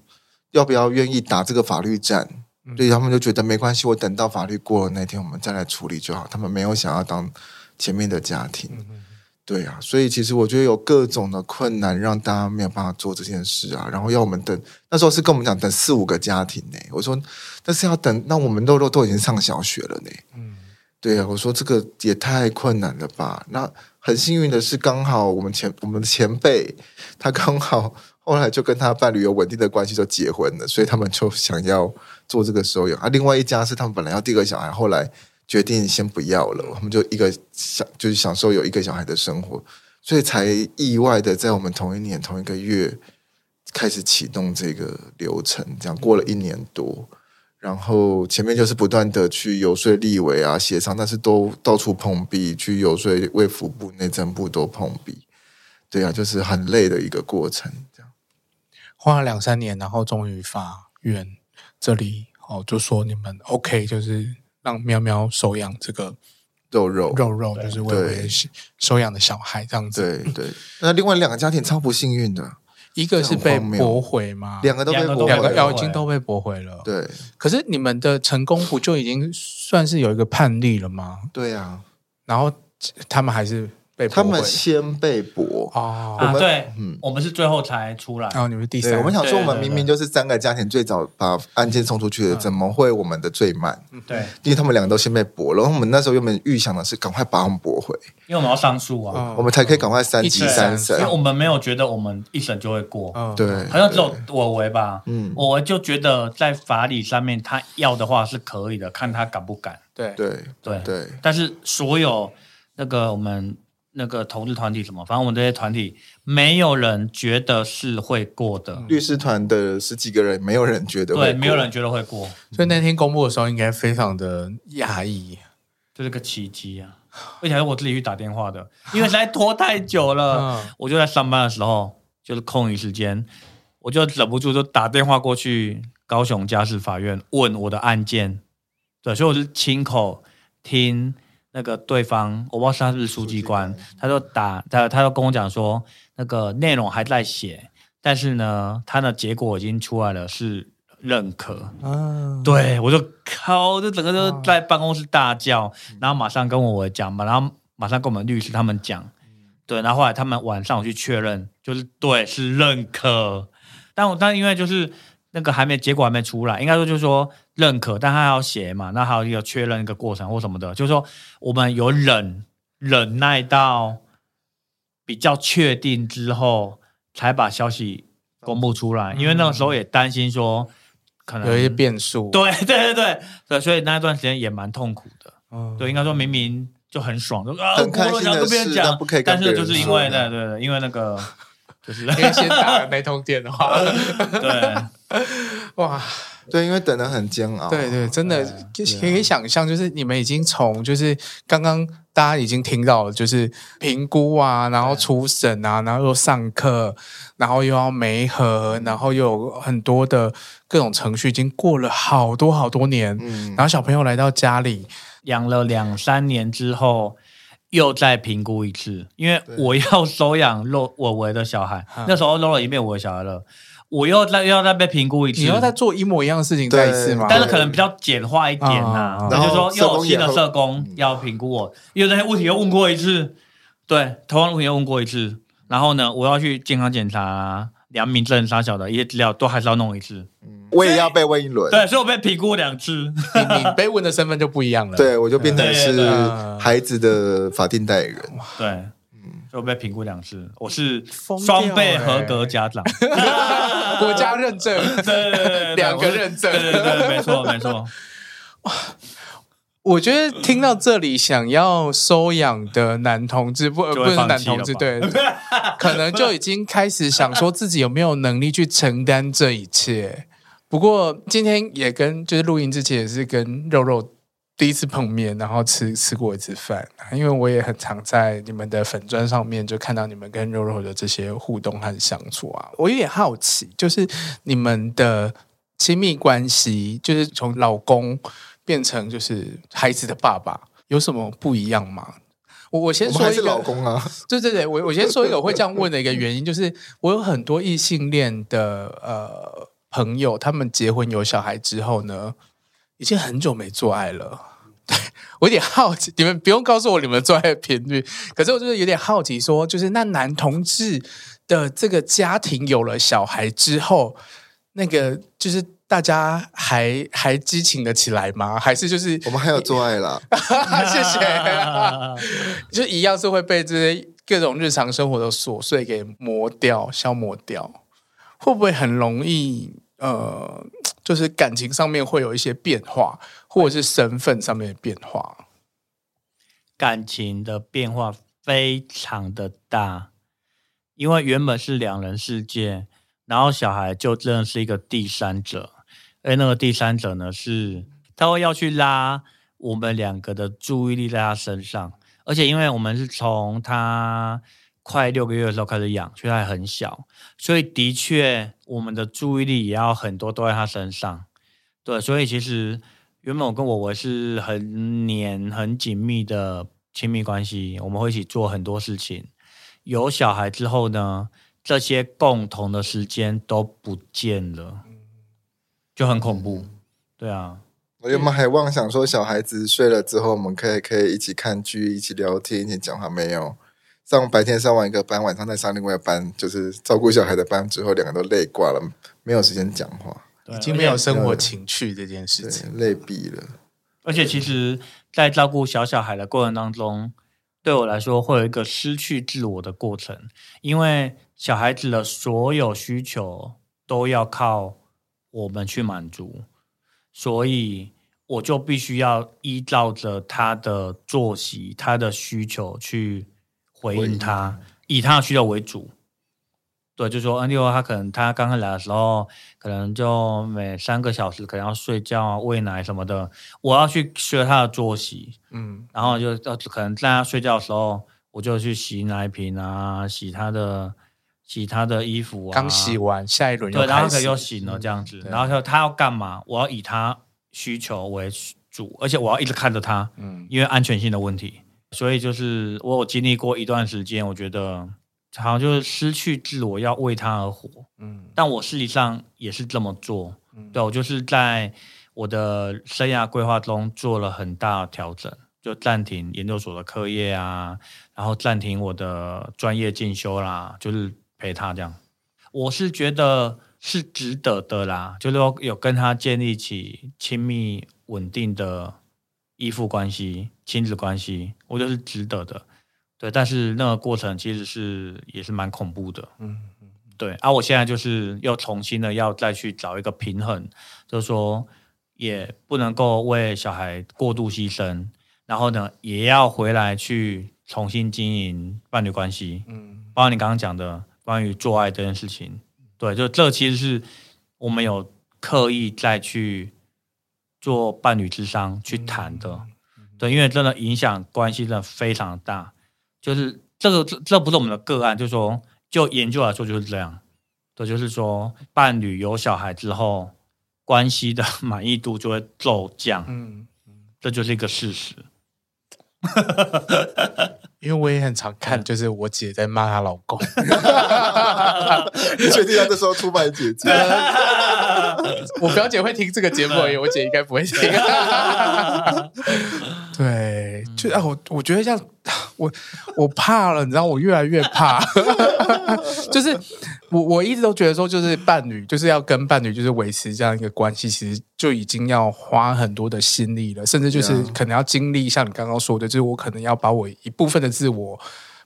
要不要愿意打这个法律战？嗯、对他们就觉得没关系，我等到法律过了那天，我们再来处理就好。他们没有想要当前面的家庭。嗯对啊，所以其实我觉得有各种的困难，让大家没有办法做这件事啊。然后要我们等，那时候是跟我们讲等四五个家庭呢。我说，但是要等，那我们肉肉都已经上小学了呢。嗯，对啊，我说这个也太困难了吧。那很幸运的是，刚好我们前我们的前辈，他刚好后来就跟他伴侣有稳定的关系，就结婚了，所以他们就想要做这个收养。啊，另外一家是他们本来要第二个小孩，后来。决定先不要了，我们就一个享，就是享受有一个小孩的生活，所以才意外的在我们同一年同一个月开始启动这个流程，这样过了一年多，然后前面就是不断的去游说立委啊协商，但是都到处碰壁，去游说卫福部、内政部都碰壁，对啊，就是很累的一个过程，这样花了两三年，然后终于法院这里哦就说你们 OK，就是。让喵喵收养这个肉肉肉肉，就是为为收养的小孩这样子。对对。那另外两个家庭超不幸运的，一个是被驳回吗？两个都被驳回，两个已经都被驳回了。对。可是你们的成功不就已经算是有一个判例了吗？对啊。然后他们还是。他们先被驳。啊，我们对，嗯，我们是最后才出来。然后你们第三，我们想说，我们明明就是三个家庭最早把案件送出去的，怎么会我们的最慢？对，因为他们两个都先被驳了。然后我们那时候原本预想的是赶快把他们驳回，因为我们要上诉啊，我们才可以赶快三级三审。因为我们没有觉得我们一审就会过，对，好像只有我为吧，嗯，我就觉得在法理上面他要的话是可以的，看他敢不敢。对。对。对。对，但是所有那个我们。那个同志团体什么，反正我们这些团体没有人觉得是会过的。律师团的十几个人，没有人觉得会过。对，没有人觉得会过。所以那天公布的时候，应该非常的讶异，这是个奇迹啊！而且还是我自己去打电话的，因为实在拖太久了。嗯、我就在上班的时候，就是空余时间，我就忍不住就打电话过去高雄家事法院问我的案件。对，所以我是亲口听。那个对方，我不知道是他是不是书记官，他就打他，他就跟我讲说，那个内容还在写，但是呢，他的结果已经出来了，是认可。啊，对，我就靠，就整个就在办公室大叫，然后马上跟我讲嘛，然后马上跟我们律师他们讲，对，然后后来他们晚上我去确认，就是对，是认可，但我但因为就是。那个还没结果还没出来，应该说就是说认可，但他要写嘛，那还有一个确认一个过程或什么的，就是说我们有忍忍耐到比较确定之后，才把消息公布出来，因为那个时候也担心说可能有一些变数，对对对对。对，所以那段时间也蛮痛苦的，嗯，对，应该说明明就很爽，就啊，很开心的事，但不可以，但是就是因为对对对，因为那个。就是因为先打了那通电话，对，哇，对，因为等的很煎熬。对对，真的可以想象，就是你们已经从就是刚刚大家已经听到了，就是评估啊，然后初审啊，然后又上课，然后又要媒合，然后又有很多的各种程序，已经过了好多好多年。嗯，然后小朋友来到家里，养了两三年之后。又再评估一次，因为我要收养肉我我的小孩，那时候肉肉已经我的小孩了，我又再又要再被评估一次，你要再做一模一样的事情再一次吗？但是可能比较简化一点呐、啊，那就是说又有新的社工要评估我，因为那些问题又问过一次，对，同样问题又问过一次，然后呢，我要去健康检查、良民证、啥小的一些资料都还是要弄一次。嗯。我也要被问一轮，对，所以我被评估两次，你你被问的身份就不一样了，对，我就变成是孩子的法定代理人，对，嗯，所以我被评估两次，我是双倍合格家长，国家认证，对，两个认证，对对对，没错没错。我觉得听到这里，想要收养的男同志不不是男同志，对，可能就已经开始想说自己有没有能力去承担这一切。不过今天也跟就是录音之前也是跟肉肉第一次碰面，然后吃吃过一次饭，因为我也很常在你们的粉砖上面就看到你们跟肉肉的这些互动和相处啊，我有点好奇，就是你们的亲密关系，就是从老公变成就是孩子的爸爸，有什么不一样吗？我我先说一个老公啊，对对对，我我先说一个我会这样问的一个原因，就是我有很多异性恋的呃。朋友，他们结婚有小孩之后呢，已经很久没做爱了。对，我有点好奇，你们不用告诉我你们做爱的频率，可是我就是有点好奇说，说就是那男同志的这个家庭有了小孩之后，那个就是大家还还激情的起来吗？还是就是我们还有做爱啦？谢谢，就一样是会被这些各种日常生活的琐碎给磨掉、消磨掉，会不会很容易？呃，就是感情上面会有一些变化，或者是身份上面的变化。感情的变化非常的大，因为原本是两人世界，然后小孩就真的是一个第三者，而那个第三者呢，是他会要去拉我们两个的注意力在他身上，而且因为我们是从他。快六个月的时候开始养，所以他还很小，所以的确我们的注意力也要很多都在他身上。对，所以其实原本我跟我维是很黏、很紧密的亲密关系，我们会一起做很多事情。有小孩之后呢，这些共同的时间都不见了，就很恐怖。对啊，我原本还妄想说小孩子睡了之后，我们可以可以一起看剧、一起聊天、一起讲话，没有。上白天上完一个班，晚上再上另外一个班，就是照顾小孩的班。之后两个都累挂了，没有时间讲话，已经没有生活情趣这件事情，累毙了。而且，其实，在照顾小小孩的过程当中，对我来说会有一个失去自我的过程，因为小孩子的所有需求都要靠我们去满足，所以我就必须要依照着他的作息、他的需求去。回应他，以他的需求为主。对，就说，例如他可能他刚刚来的时候，可能就每三个小时可能要睡觉啊、喂奶什么的，我要去学他的作息。嗯，然后就可能在他睡觉的时候，我就去洗奶瓶啊，洗他的洗他的衣服啊。刚洗完，下一轮又对，然后可又醒了这样子。嗯、然后他他要干嘛？我要以他需求为主，而且我要一直看着他。嗯，因为安全性的问题。所以就是我有经历过一段时间，我觉得好像就是失去自我，要为他而活。嗯，但我实际上也是这么做。嗯，对，我就是在我的生涯规划中做了很大的调整，就暂停研究所的课业啊，然后暂停我的专业进修啦，就是陪他这样。我是觉得是值得的啦，就是说有跟他建立起亲密稳定的。依附关系、亲子关系，我觉得是值得的，对。但是那个过程其实是也是蛮恐怖的，嗯嗯，对。而、啊、我现在就是又重新的要再去找一个平衡，就是说也不能够为小孩过度牺牲，然后呢，也要回来去重新经营伴侣关系，嗯，包括你刚刚讲的关于做爱这件事情，对，就这其实是我们有刻意再去做伴侣智商去谈的。嗯、对，因为真的影响关系真的非常大。就是这个这这不是我们的个案，就是说就研究来说就是这样。对，就是说伴侣有小孩之后，关系的 满意度就会骤降。嗯，这就是一个事实。因为我也很常看，就是我姐在骂她老公。你确定要这时候出卖姐姐？我表姐会听这个节目而已，我姐应该不会听。对，就啊，我我觉得像我我怕了，你知道，我越来越怕。就是我我一直都觉得说，就是伴侣就是要跟伴侣就是维持这样一个关系，其实就已经要花很多的心力了，甚至就是可能要经历像你刚刚说的，就是我可能要把我一部分的自我，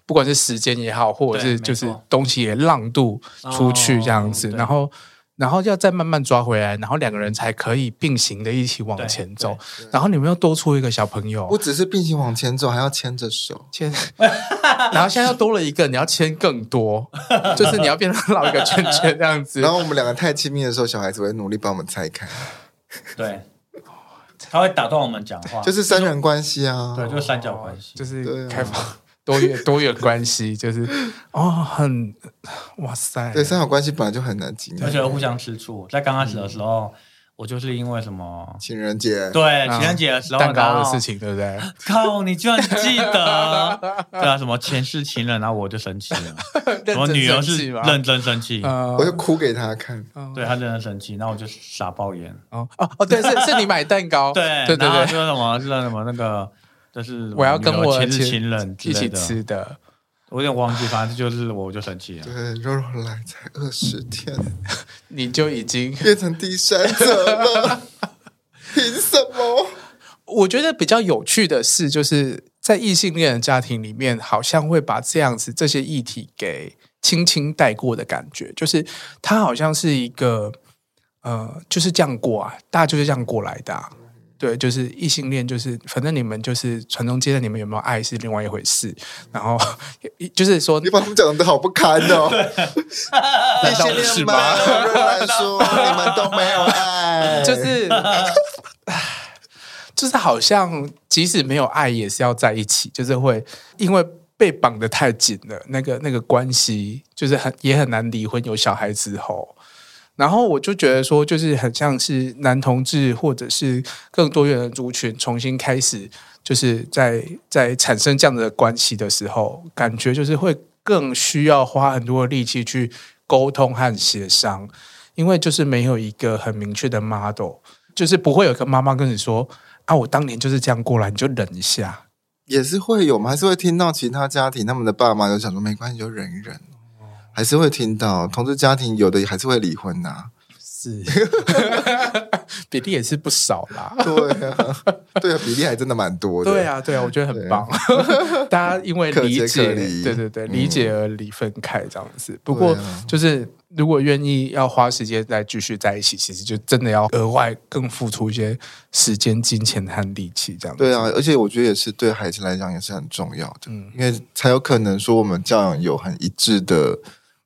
不管是时间也好，或者是就是东西也让渡出去这样子，然后。然后要再慢慢抓回来，然后两个人才可以并行的一起往前走。然后你们又多出一个小朋友，不只是并行往前走，还要牵着手牵。然后现在又多了一个，你要牵更多，就是你要变成绕一个圈圈这样子。然后我们两个太亲密的时候，小孩子会努力把我们拆开。对，他会打断我们讲话，就是三人关系啊，对，就是三角关系，就是开放。多元多元关系 就是哦，很哇塞，对，三角关系本来就很难经营，而且互相吃醋。在刚开始的时候，我就是因为什么情人节，对情人节的时候蛋糕的事情，对不对？靠，你居然记得？对啊，什么前世情人，然后我就生气了。我女儿是认真生气，我就哭给她看。对她认真生气，然后我就傻爆眼。哦哦哦，对，是是你买蛋糕，对对对对，说什么是什么那个。就是我要跟我前世情人一起吃的，我有点忘记，反正就是我就生气了。对，肉肉来才二十天，你就已经变成第三者了，凭什么？我觉得比较有趣的是，就是在异性恋的家庭里面，好像会把这样子这些议题给轻轻带过的感觉，就是他好像是一个呃，就是这样过啊，大家就是这样过来的啊。对，就是异性恋，就是反正你们就是传宗接代，你们有没有爱是另外一回事。然后就是说，你把他们讲的好不堪哦。异性恋吗？乱说，你们都没有爱，就是，就是好像即使没有爱，也是要在一起，就是会因为被绑得太紧了，那个那个关系就是很也很难离婚。有小孩之后。然后我就觉得说，就是很像是男同志或者是更多元的族群重新开始，就是在在产生这样的关系的时候，感觉就是会更需要花很多的力气去沟通和协商，因为就是没有一个很明确的 model，就是不会有个妈妈跟你说啊，我当年就是这样过来，你就忍一下，也是会有吗？还是会听到其他家庭他们的爸妈就想说没关系，就忍一忍。还是会听到同志家庭有的还是会离婚呐、啊，是 比例也是不少啦。对啊，对啊，比例还真的蛮多的。对啊，对啊，我觉得很棒。大家因为理解，对对对，理解而离分开这样子。嗯、不过就是如果愿意要花时间再继续在一起，其实就真的要额外更付出一些时间、金钱和力气这样子。对啊，而且我觉得也是对孩子来讲也是很重要的，嗯，因为才有可能说我们教养有很一致的。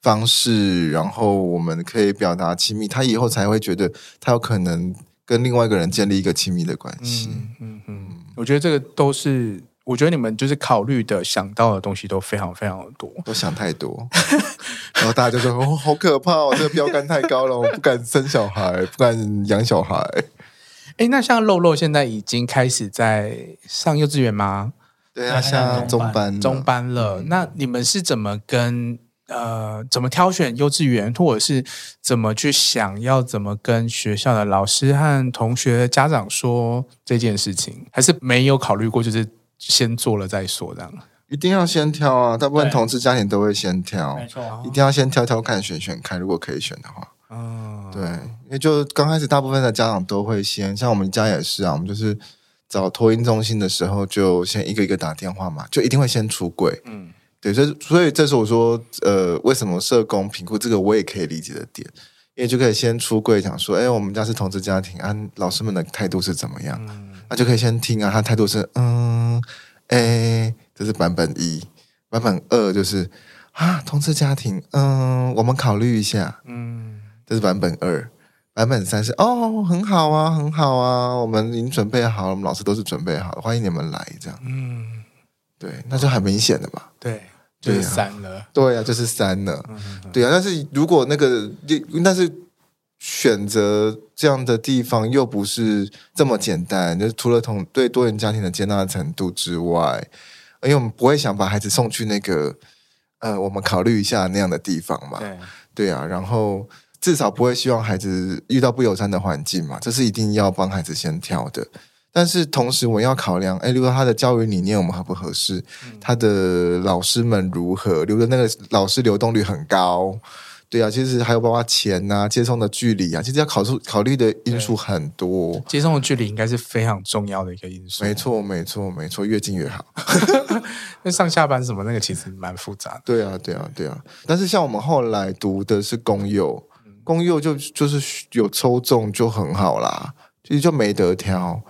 方式，然后我们可以表达亲密，他以后才会觉得他有可能跟另外一个人建立一个亲密的关系。嗯嗯嗯，我觉得这个都是，我觉得你们就是考虑的、想到的东西都非常非常的多，都想太多，然后大家就说：“哦，好可怕哦，这个标杆太高了，我不敢生小孩，不敢养小孩。”哎，那像肉肉现在已经开始在上幼稚园吗？对啊，上中班，中班了。那你们是怎么跟？呃，怎么挑选幼稚园，或者是怎么去想要怎么跟学校的老师和同学、家长说这件事情，还是没有考虑过，就是先做了再说这样。一定要先挑啊！大部分同志家庭都会先挑，没错，一定要先挑挑看，选选看，如果可以选的话，嗯，对，因为就刚开始，大部分的家长都会先，像我们家也是啊，我们就是找托婴中心的时候，就先一个一个打电话嘛，就一定会先出柜，嗯。对，所以所以这是我说，呃，为什么社工评估这个我也可以理解的点，因为就可以先出柜讲说，哎，我们家是同志家庭，啊，老师们的态度是怎么样？那、嗯。啊、就可以先听啊，他态度是，嗯，哎，这是版本一，版本二就是啊，同志家庭，嗯，我们考虑一下，嗯，这是版本二，版本三是哦，很好啊，很好啊，我们已经准备好了，我们老师都是准备好了，欢迎你们来，这样。嗯，对，那就很明显的嘛。对，就是三了。对呀、啊，就是三了。嗯、哼哼对啊，但是如果那个，但是选择这样的地方又不是这么简单，就是除了同对多元家庭的接纳程度之外，因为我们不会想把孩子送去那个。呃，我们考虑一下那样的地方嘛。对，对啊，然后至少不会希望孩子遇到不友善的环境嘛，这是一定要帮孩子先挑的。但是同时，我要考量，哎，如果他的教育理念我们合不合适，嗯、他的老师们如何，留的那个老师流动率很高。对啊，其实还有包括钱啊、接送的距离啊，其实要考出考虑的因素很多。接送的距离应该是非常重要的一个因素。没错，没错，没错，越近越好。那上下班什么那个其实蛮复杂的。对啊，对啊，对啊。但是像我们后来读的是公幼，公幼就就是有抽中就很好啦，其实就没得挑。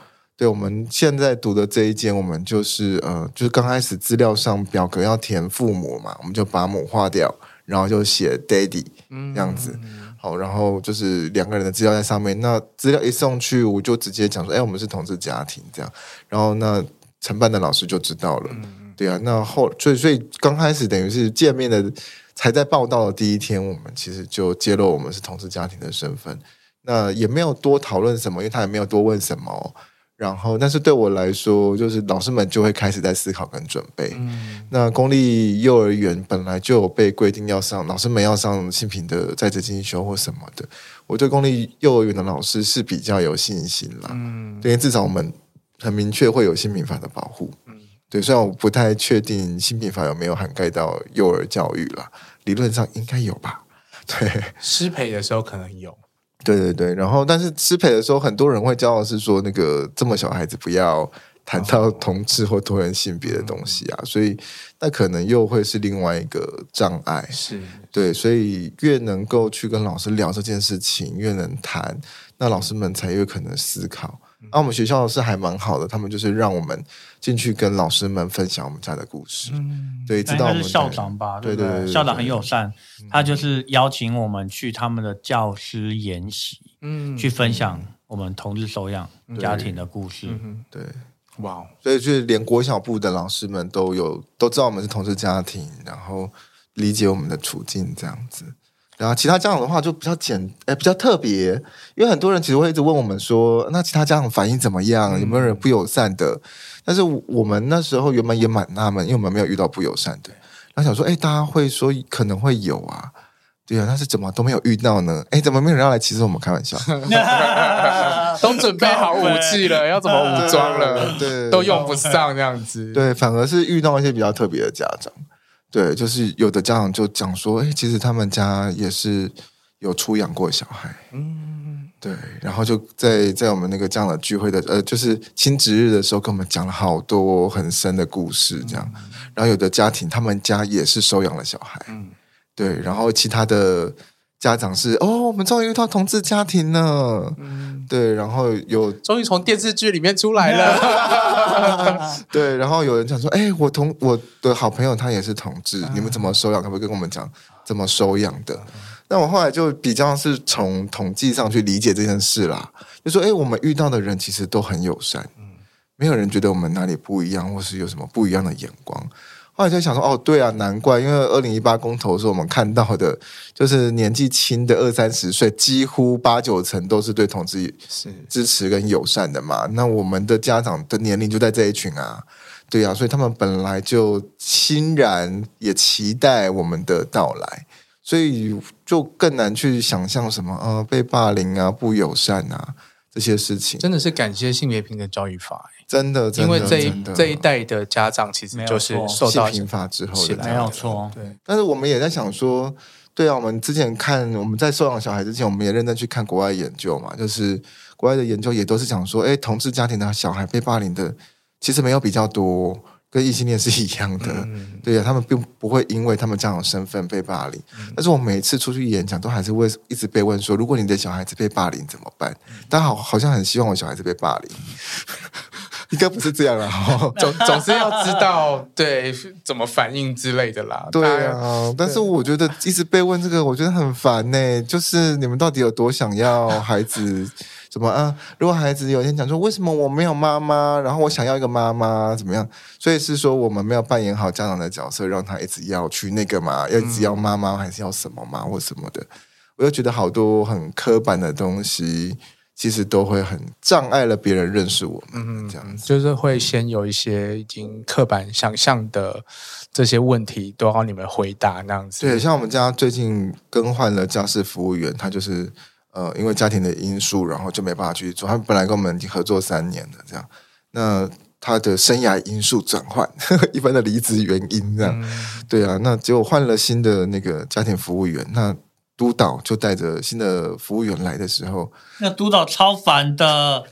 对，我们现在读的这一间，我们就是呃，就是刚开始资料上表格要填父母嘛，我们就把母划掉。然后就写 daddy 这样子，好，然后就是两个人的资料在上面。那资料一送去，我就直接讲说，哎，我们是同志家庭这样。然后那承办的老师就知道了，对啊。那后所以所以刚开始等于是见面的，才在报道的第一天，我们其实就揭露我们是同志家庭的身份。那也没有多讨论什么，因为他也没有多问什么。然后，但是对我来说，就是老师们就会开始在思考跟准备。嗯，那公立幼儿园本来就有被规定要上，老师们要上性平的在职进修或什么的。我对公立幼儿园的老师是比较有信心啦。嗯，因为至少我们很明确会有性平法的保护。嗯，对，虽然我不太确定性平法有没有涵盖到幼儿教育啦，理论上应该有吧？对，失培的时候可能有。对对对，然后但是失陪的时候，很多人会骄傲是说，那个这么小孩子不要谈到同志或多元性别的东西啊，所以那可能又会是另外一个障碍。是对，所以越能够去跟老师聊这件事情，越能谈，那老师们才越可能思考。那、啊、我们学校是还蛮好的，他们就是让我们进去跟老师们分享我们家的故事。嗯，对，知道我们校长吧？对对对，校长很友善，他就是邀请我们去他们的教师研习，嗯，去分享我们同日收养家庭的故事。对，哇，所以就是连国小部的老师们都有都知道我们是同志家庭，然后理解我们的处境这样子。然后其他家长的话就比较简，哎，比较特别，因为很多人其实会一直问我们说，那其他家长反应怎么样？有没有人不友善的？但是我们那时候原本也蛮纳闷，因为我们没有遇到不友善的。然后想说，哎，大家会说可能会有啊，对啊，但是怎么都没有遇到呢？哎，怎么没有人要来歧视我们？开玩笑，都准备好武器了，要怎么武装了？对，都用不上这样子。对，反而是遇到一些比较特别的家长。对，就是有的家长就讲说，哎，其实他们家也是有出养过小孩，嗯，对，然后就在在我们那个这样的聚会的，呃，就是亲子日的时候，跟我们讲了好多很深的故事，这样。嗯、然后有的家庭，他们家也是收养了小孩，嗯，对，然后其他的家长是，哦，我们终于遇到同志家庭了，嗯，对，然后有终于从电视剧里面出来了。对，然后有人讲说：“哎，我同我的好朋友他也是同志，你们怎么收养？可不可以跟我们讲怎么收养的？”那我后来就比较是从统计上去理解这件事啦，就说：“哎，我们遇到的人其实都很友善，嗯没有人觉得我们哪里不一样，或是有什么不一样的眼光。”后来就想说，哦，对啊，难怪，因为二零一八公投的时候，我们看到的，就是年纪轻的二三十岁，几乎八九成都是对同志是支持跟友善的嘛。那我们的家长的年龄就在这一群啊，对啊，所以他们本来就欣然也期待我们的到来，所以就更难去想象什么呃被霸凌啊、不友善啊这些事情。真的是感谢性别平等教育法。真的，真的，因为这一这一代的家长其实就是受到性平法之后的，没有错。对，但是我们也在想说，对啊，我们之前看我们在收养小孩之前，我们也认真去看国外研究嘛，就是国外的研究也都是讲说，哎，同志家庭的小孩被霸凌的其实没有比较多，跟异性恋是一样的。嗯、对呀、啊，他们并不会因为他们这样的身份被霸凌，嗯、但是我每次出去演讲，都还是会一直被问说，如果你的小孩子被霸凌怎么办？大家好，好像很希望我小孩子被霸凌。应该不是这样啊，总总是要知道 对怎么反应之类的啦。对啊，但是我觉得一直被问这个，我觉得很烦呢、欸。就是你们到底有多想要孩子？怎么啊？如果孩子有一天讲说，为什么我没有妈妈？然后我想要一个妈妈，怎么样？所以是说我们没有扮演好家长的角色，让他一直要去那个嘛，要一直要妈妈，还是要什么嘛，或什么的？我就觉得好多很刻板的东西。其实都会很障碍了别人认识我们，嗯这样子就是会先有一些已经刻板想象的这些问题，都要你们回答那样子。对，像我们家最近更换了家事服务员，他就是呃，因为家庭的因素，然后就没办法去做。他本来跟我们已经合作三年了，这样，那他的生涯因素转换，一般的离职原因这样，嗯、对啊，那结果换了新的那个家庭服务员，那。督导就带着新的服务员来的时候，那督导超烦的，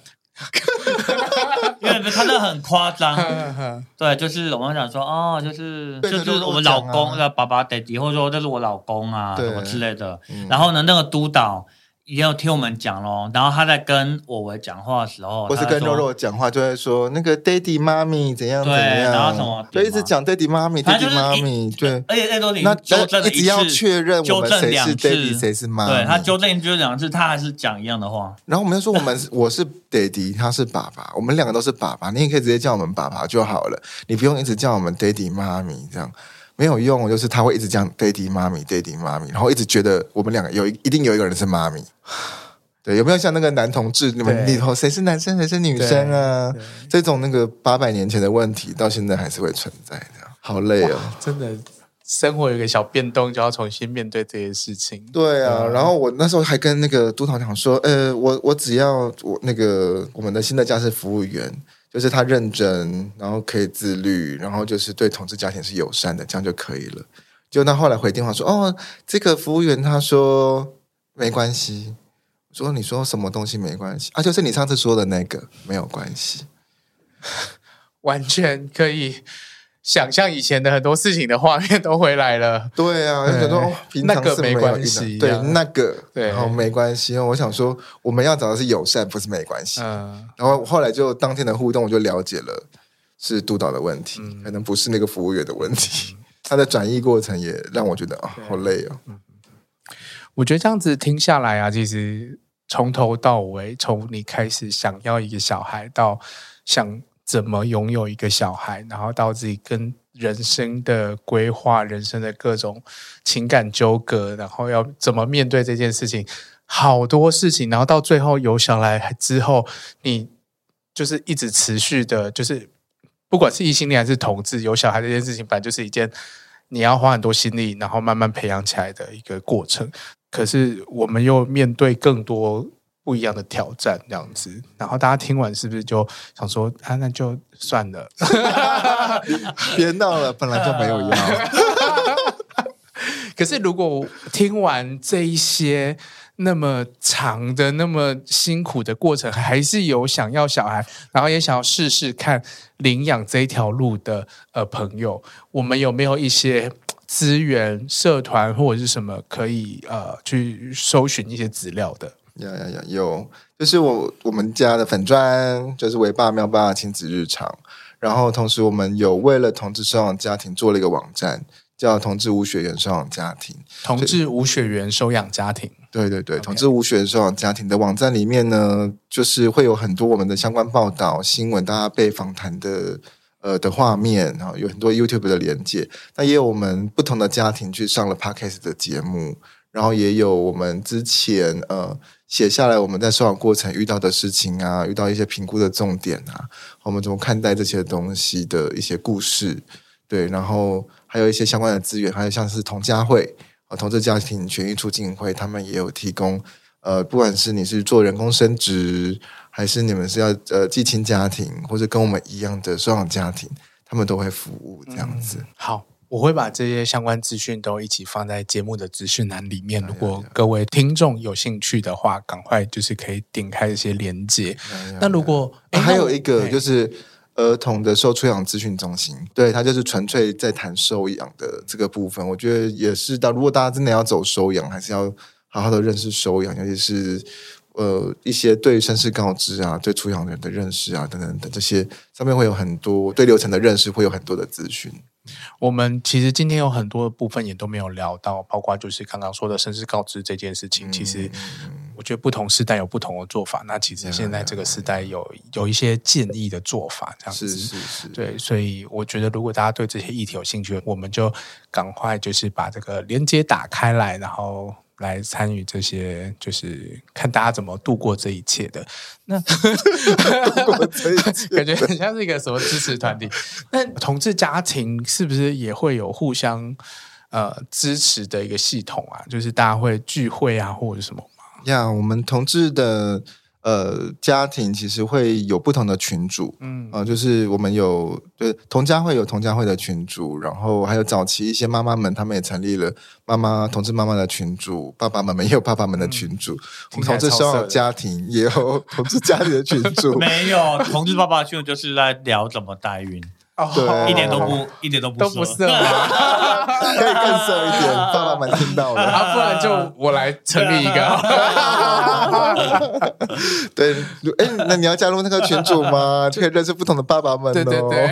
因为他那很夸张。对，就是我们讲说，哦，就是就是我们老公的爸爸、爹地，或者说这是我老公啊，什么之类的。然后呢，那个督导。也有听我们讲咯，然后他在跟我维讲话的时候，或是跟肉肉讲话，就会说那个 daddy 妈咪怎样怎样，然后什么，就一直讲 daddy 妈咪，daddy 妈咪，对，而且那都你那纠正一直要确认我们谁是 daddy 谁是妈咪，对他纠正就是两次，他还是讲一样的话。然后我们就说我们我是 daddy，他是爸爸，我们两个都是爸爸，你也可以直接叫我们爸爸就好了，你不用一直叫我们 daddy 妈咪这样。没有用，就是他会一直讲 daddy 妈咪，daddy 妈咪，然后一直觉得我们两个有一一定有一个人是妈咪。对，有没有像那个男同志？你们里头谁是男生，谁是女生啊？这种那个八百年前的问题，到现在还是会存在的，好累哦！真的，生活有一个小变动，就要重新面对这些事情。对啊，然后我那时候还跟那个督导讲说，呃，我我只要我那个我们的新的家事服务员，就是他认真，然后可以自律，然后就是对同志家庭是友善的，这样就可以了。就那后来回电话说，哦，这个服务员他说没关系。说你说什么东西没关系啊？就是你上次说的那个没有关系，完全可以想象以前的很多事情的画面都回来了。对啊，很多、哦、那个没关系，对那个对，然后没关系。我想说，我们要找的是友善，不是没关系。嗯，然后后来就当天的互动，我就了解了是督导的问题，嗯、可能不是那个服务员的问题。他的转译过程也让我觉得啊、哦，好累哦。我觉得这样子听下来啊，其实从头到尾，从你开始想要一个小孩，到想怎么拥有一个小孩，然后到自己跟人生的规划、人生的各种情感纠葛，然后要怎么面对这件事情，好多事情，然后到最后有小孩之后，你就是一直持续的，就是不管是异性恋还是同志，有小孩这件事情，本来就是一件你要花很多心力，然后慢慢培养起来的一个过程。可是我们又面对更多不一样的挑战，这样子，然后大家听完是不是就想说啊，那就算了，别闹了，本来就没有要。可是如果听完这一些那么长的、那么辛苦的过程，还是有想要小孩，然后也想要试试看领养这一条路的呃朋友，我们有没有一些？资源、社团或者是什么可以呃去搜寻一些资料的？有有有有，就是我我们家的粉砖，就是维爸喵爸亲子日常。然后同时我们有为了同志收养家庭做了一个网站，叫同志无血缘收养家庭。同志无血缘收养家庭，对对对.同志无血缘收养家庭的网站里面呢，就是会有很多我们的相关报道、新闻，大家被访谈的。呃的画面，然后有很多 YouTube 的连接，那也有我们不同的家庭去上了 Podcast 的节目，然后也有我们之前呃写下来我们在收养过程遇到的事情啊，遇到一些评估的重点啊，我们怎么看待这些东西的一些故事，对，然后还有一些相关的资源，还有像是同家会啊，同志家庭权益促进会，他们也有提供，呃，不管是你是做人工生殖。还是你们是要呃寄亲家庭，或者跟我们一样的收养家庭，他们都会服务这样子。嗯、好，我会把这些相关资讯都一起放在节目的资讯栏里面。如果各位听众有兴趣的话，赶快就是可以点开一些连接。那如果、啊、还有一个就是儿童的受出养资讯中心，对，它就是纯粹在谈收养的这个部分。我觉得也是到，如果大家真的要走收养，还是要好好的认识收养，尤其是。呃一些对身世告知啊，对出养人的认识啊等等的这些上面会有很多对流程的认识，会有很多的资讯。我们其实今天有很多的部分也都没有聊到，包括就是刚刚说的身世告知这件事情。嗯、其实我觉得不同时代有不同的做法。那其实现在这个时代有有一些建议的做法，这样子。是是是。对，所以我觉得如果大家对这些议题有兴趣，我们就赶快就是把这个连接打开来，然后。来参与这些，就是看大家怎么度过这一切的。那感觉很像是一个什么支持团体。那同志家庭是不是也会有互相呃支持的一个系统啊？就是大家会聚会啊，或者什么吗？呀，yeah, 我们同志的。呃，家庭其实会有不同的群组，嗯，啊、呃，就是我们有对同家会有同家会的群组，然后还有早期一些妈妈们，他们也成立了妈妈同志妈妈的群组，爸爸们也有爸爸们的群组，嗯、我们同志希望家庭也有同志家庭的群组，没有同志爸爸群就是在聊怎么代孕。对，一点都不，一点都不，都不色吗？可以更色一点，爸爸们听到了，啊，不然就我来成立一个。对，哎，那你要加入那个群组吗？就可以认识不同的爸爸们。对对对，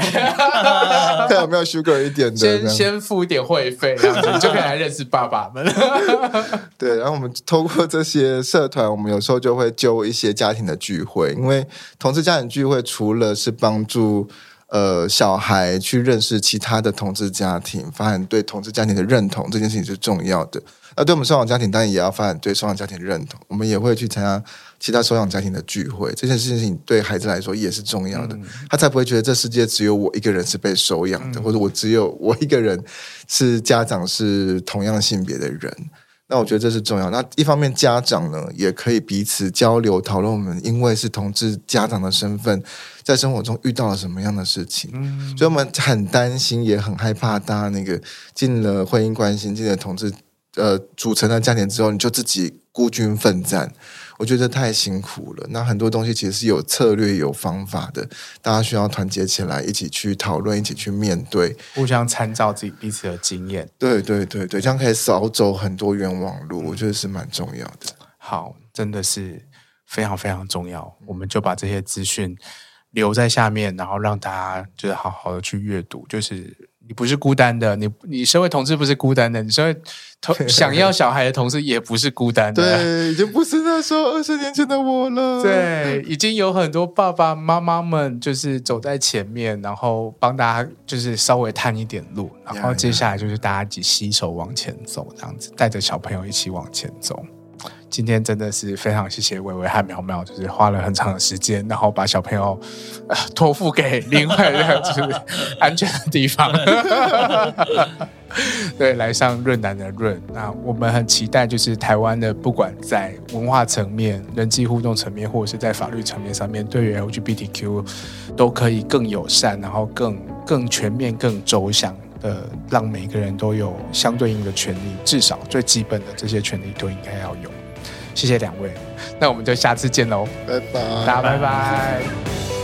看有没有 sugar 一点的，先先付一点会费，这样子就可以来认识爸爸们。对，然后我们通过这些社团，我们有时候就会揪一些家庭的聚会，因为同志家庭聚会除了是帮助。呃，小孩去认识其他的同志家庭，发展对同志家庭的认同，这件事情是重要的。那对我们收养家庭，当然也要发展对收养家庭的认同。我们也会去参加其他收养家庭的聚会，这件事情对孩子来说也是重要的，嗯、他才不会觉得这世界只有我一个人是被收养的，嗯、或者我只有我一个人是家长是同样性别的人。那我觉得这是重要。那一方面，家长呢也可以彼此交流讨论，我们因为是同志家长的身份，在生活中遇到了什么样的事情，嗯、所以我们很担心，也很害怕，大家那个进了婚姻关系，进了同志呃组成了家庭之后，你就自己孤军奋战。我觉得太辛苦了。那很多东西其实是有策略、有方法的，大家需要团结起来，一起去讨论，一起去面对，互相参照自己彼此的经验。对对对对，这样可以少走很多冤枉路。我觉得是蛮重要的。好，真的是非常非常重要。我们就把这些资讯留在下面，然后让大家就是好好的去阅读，就是。你不是孤单的，你你身为同志不是孤单的，你身为同 想要小孩的同事也不是孤单的。对，已经不是那时候二十年前的我了。对，已经有很多爸爸妈妈们就是走在前面，然后帮大家就是稍微探一点路，然后接下来就是大家一起携手往前走，这样子带着小朋友一起往前走。今天真的是非常谢谢玮玮和苗苗，就是花了很长的时间，然后把小朋友呃托付给另外一个就是安全的地方，对，来上润南的润。那我们很期待，就是台湾的不管在文化层面、人际互动层面，或者是在法律层面上面，对于 LGBTQ 都可以更友善，然后更更全面、更周详的，让每个人都有相对应的权利，至少最基本的这些权利都应该要有。谢谢两位，那我们就下次见喽，拜拜，大家拜拜。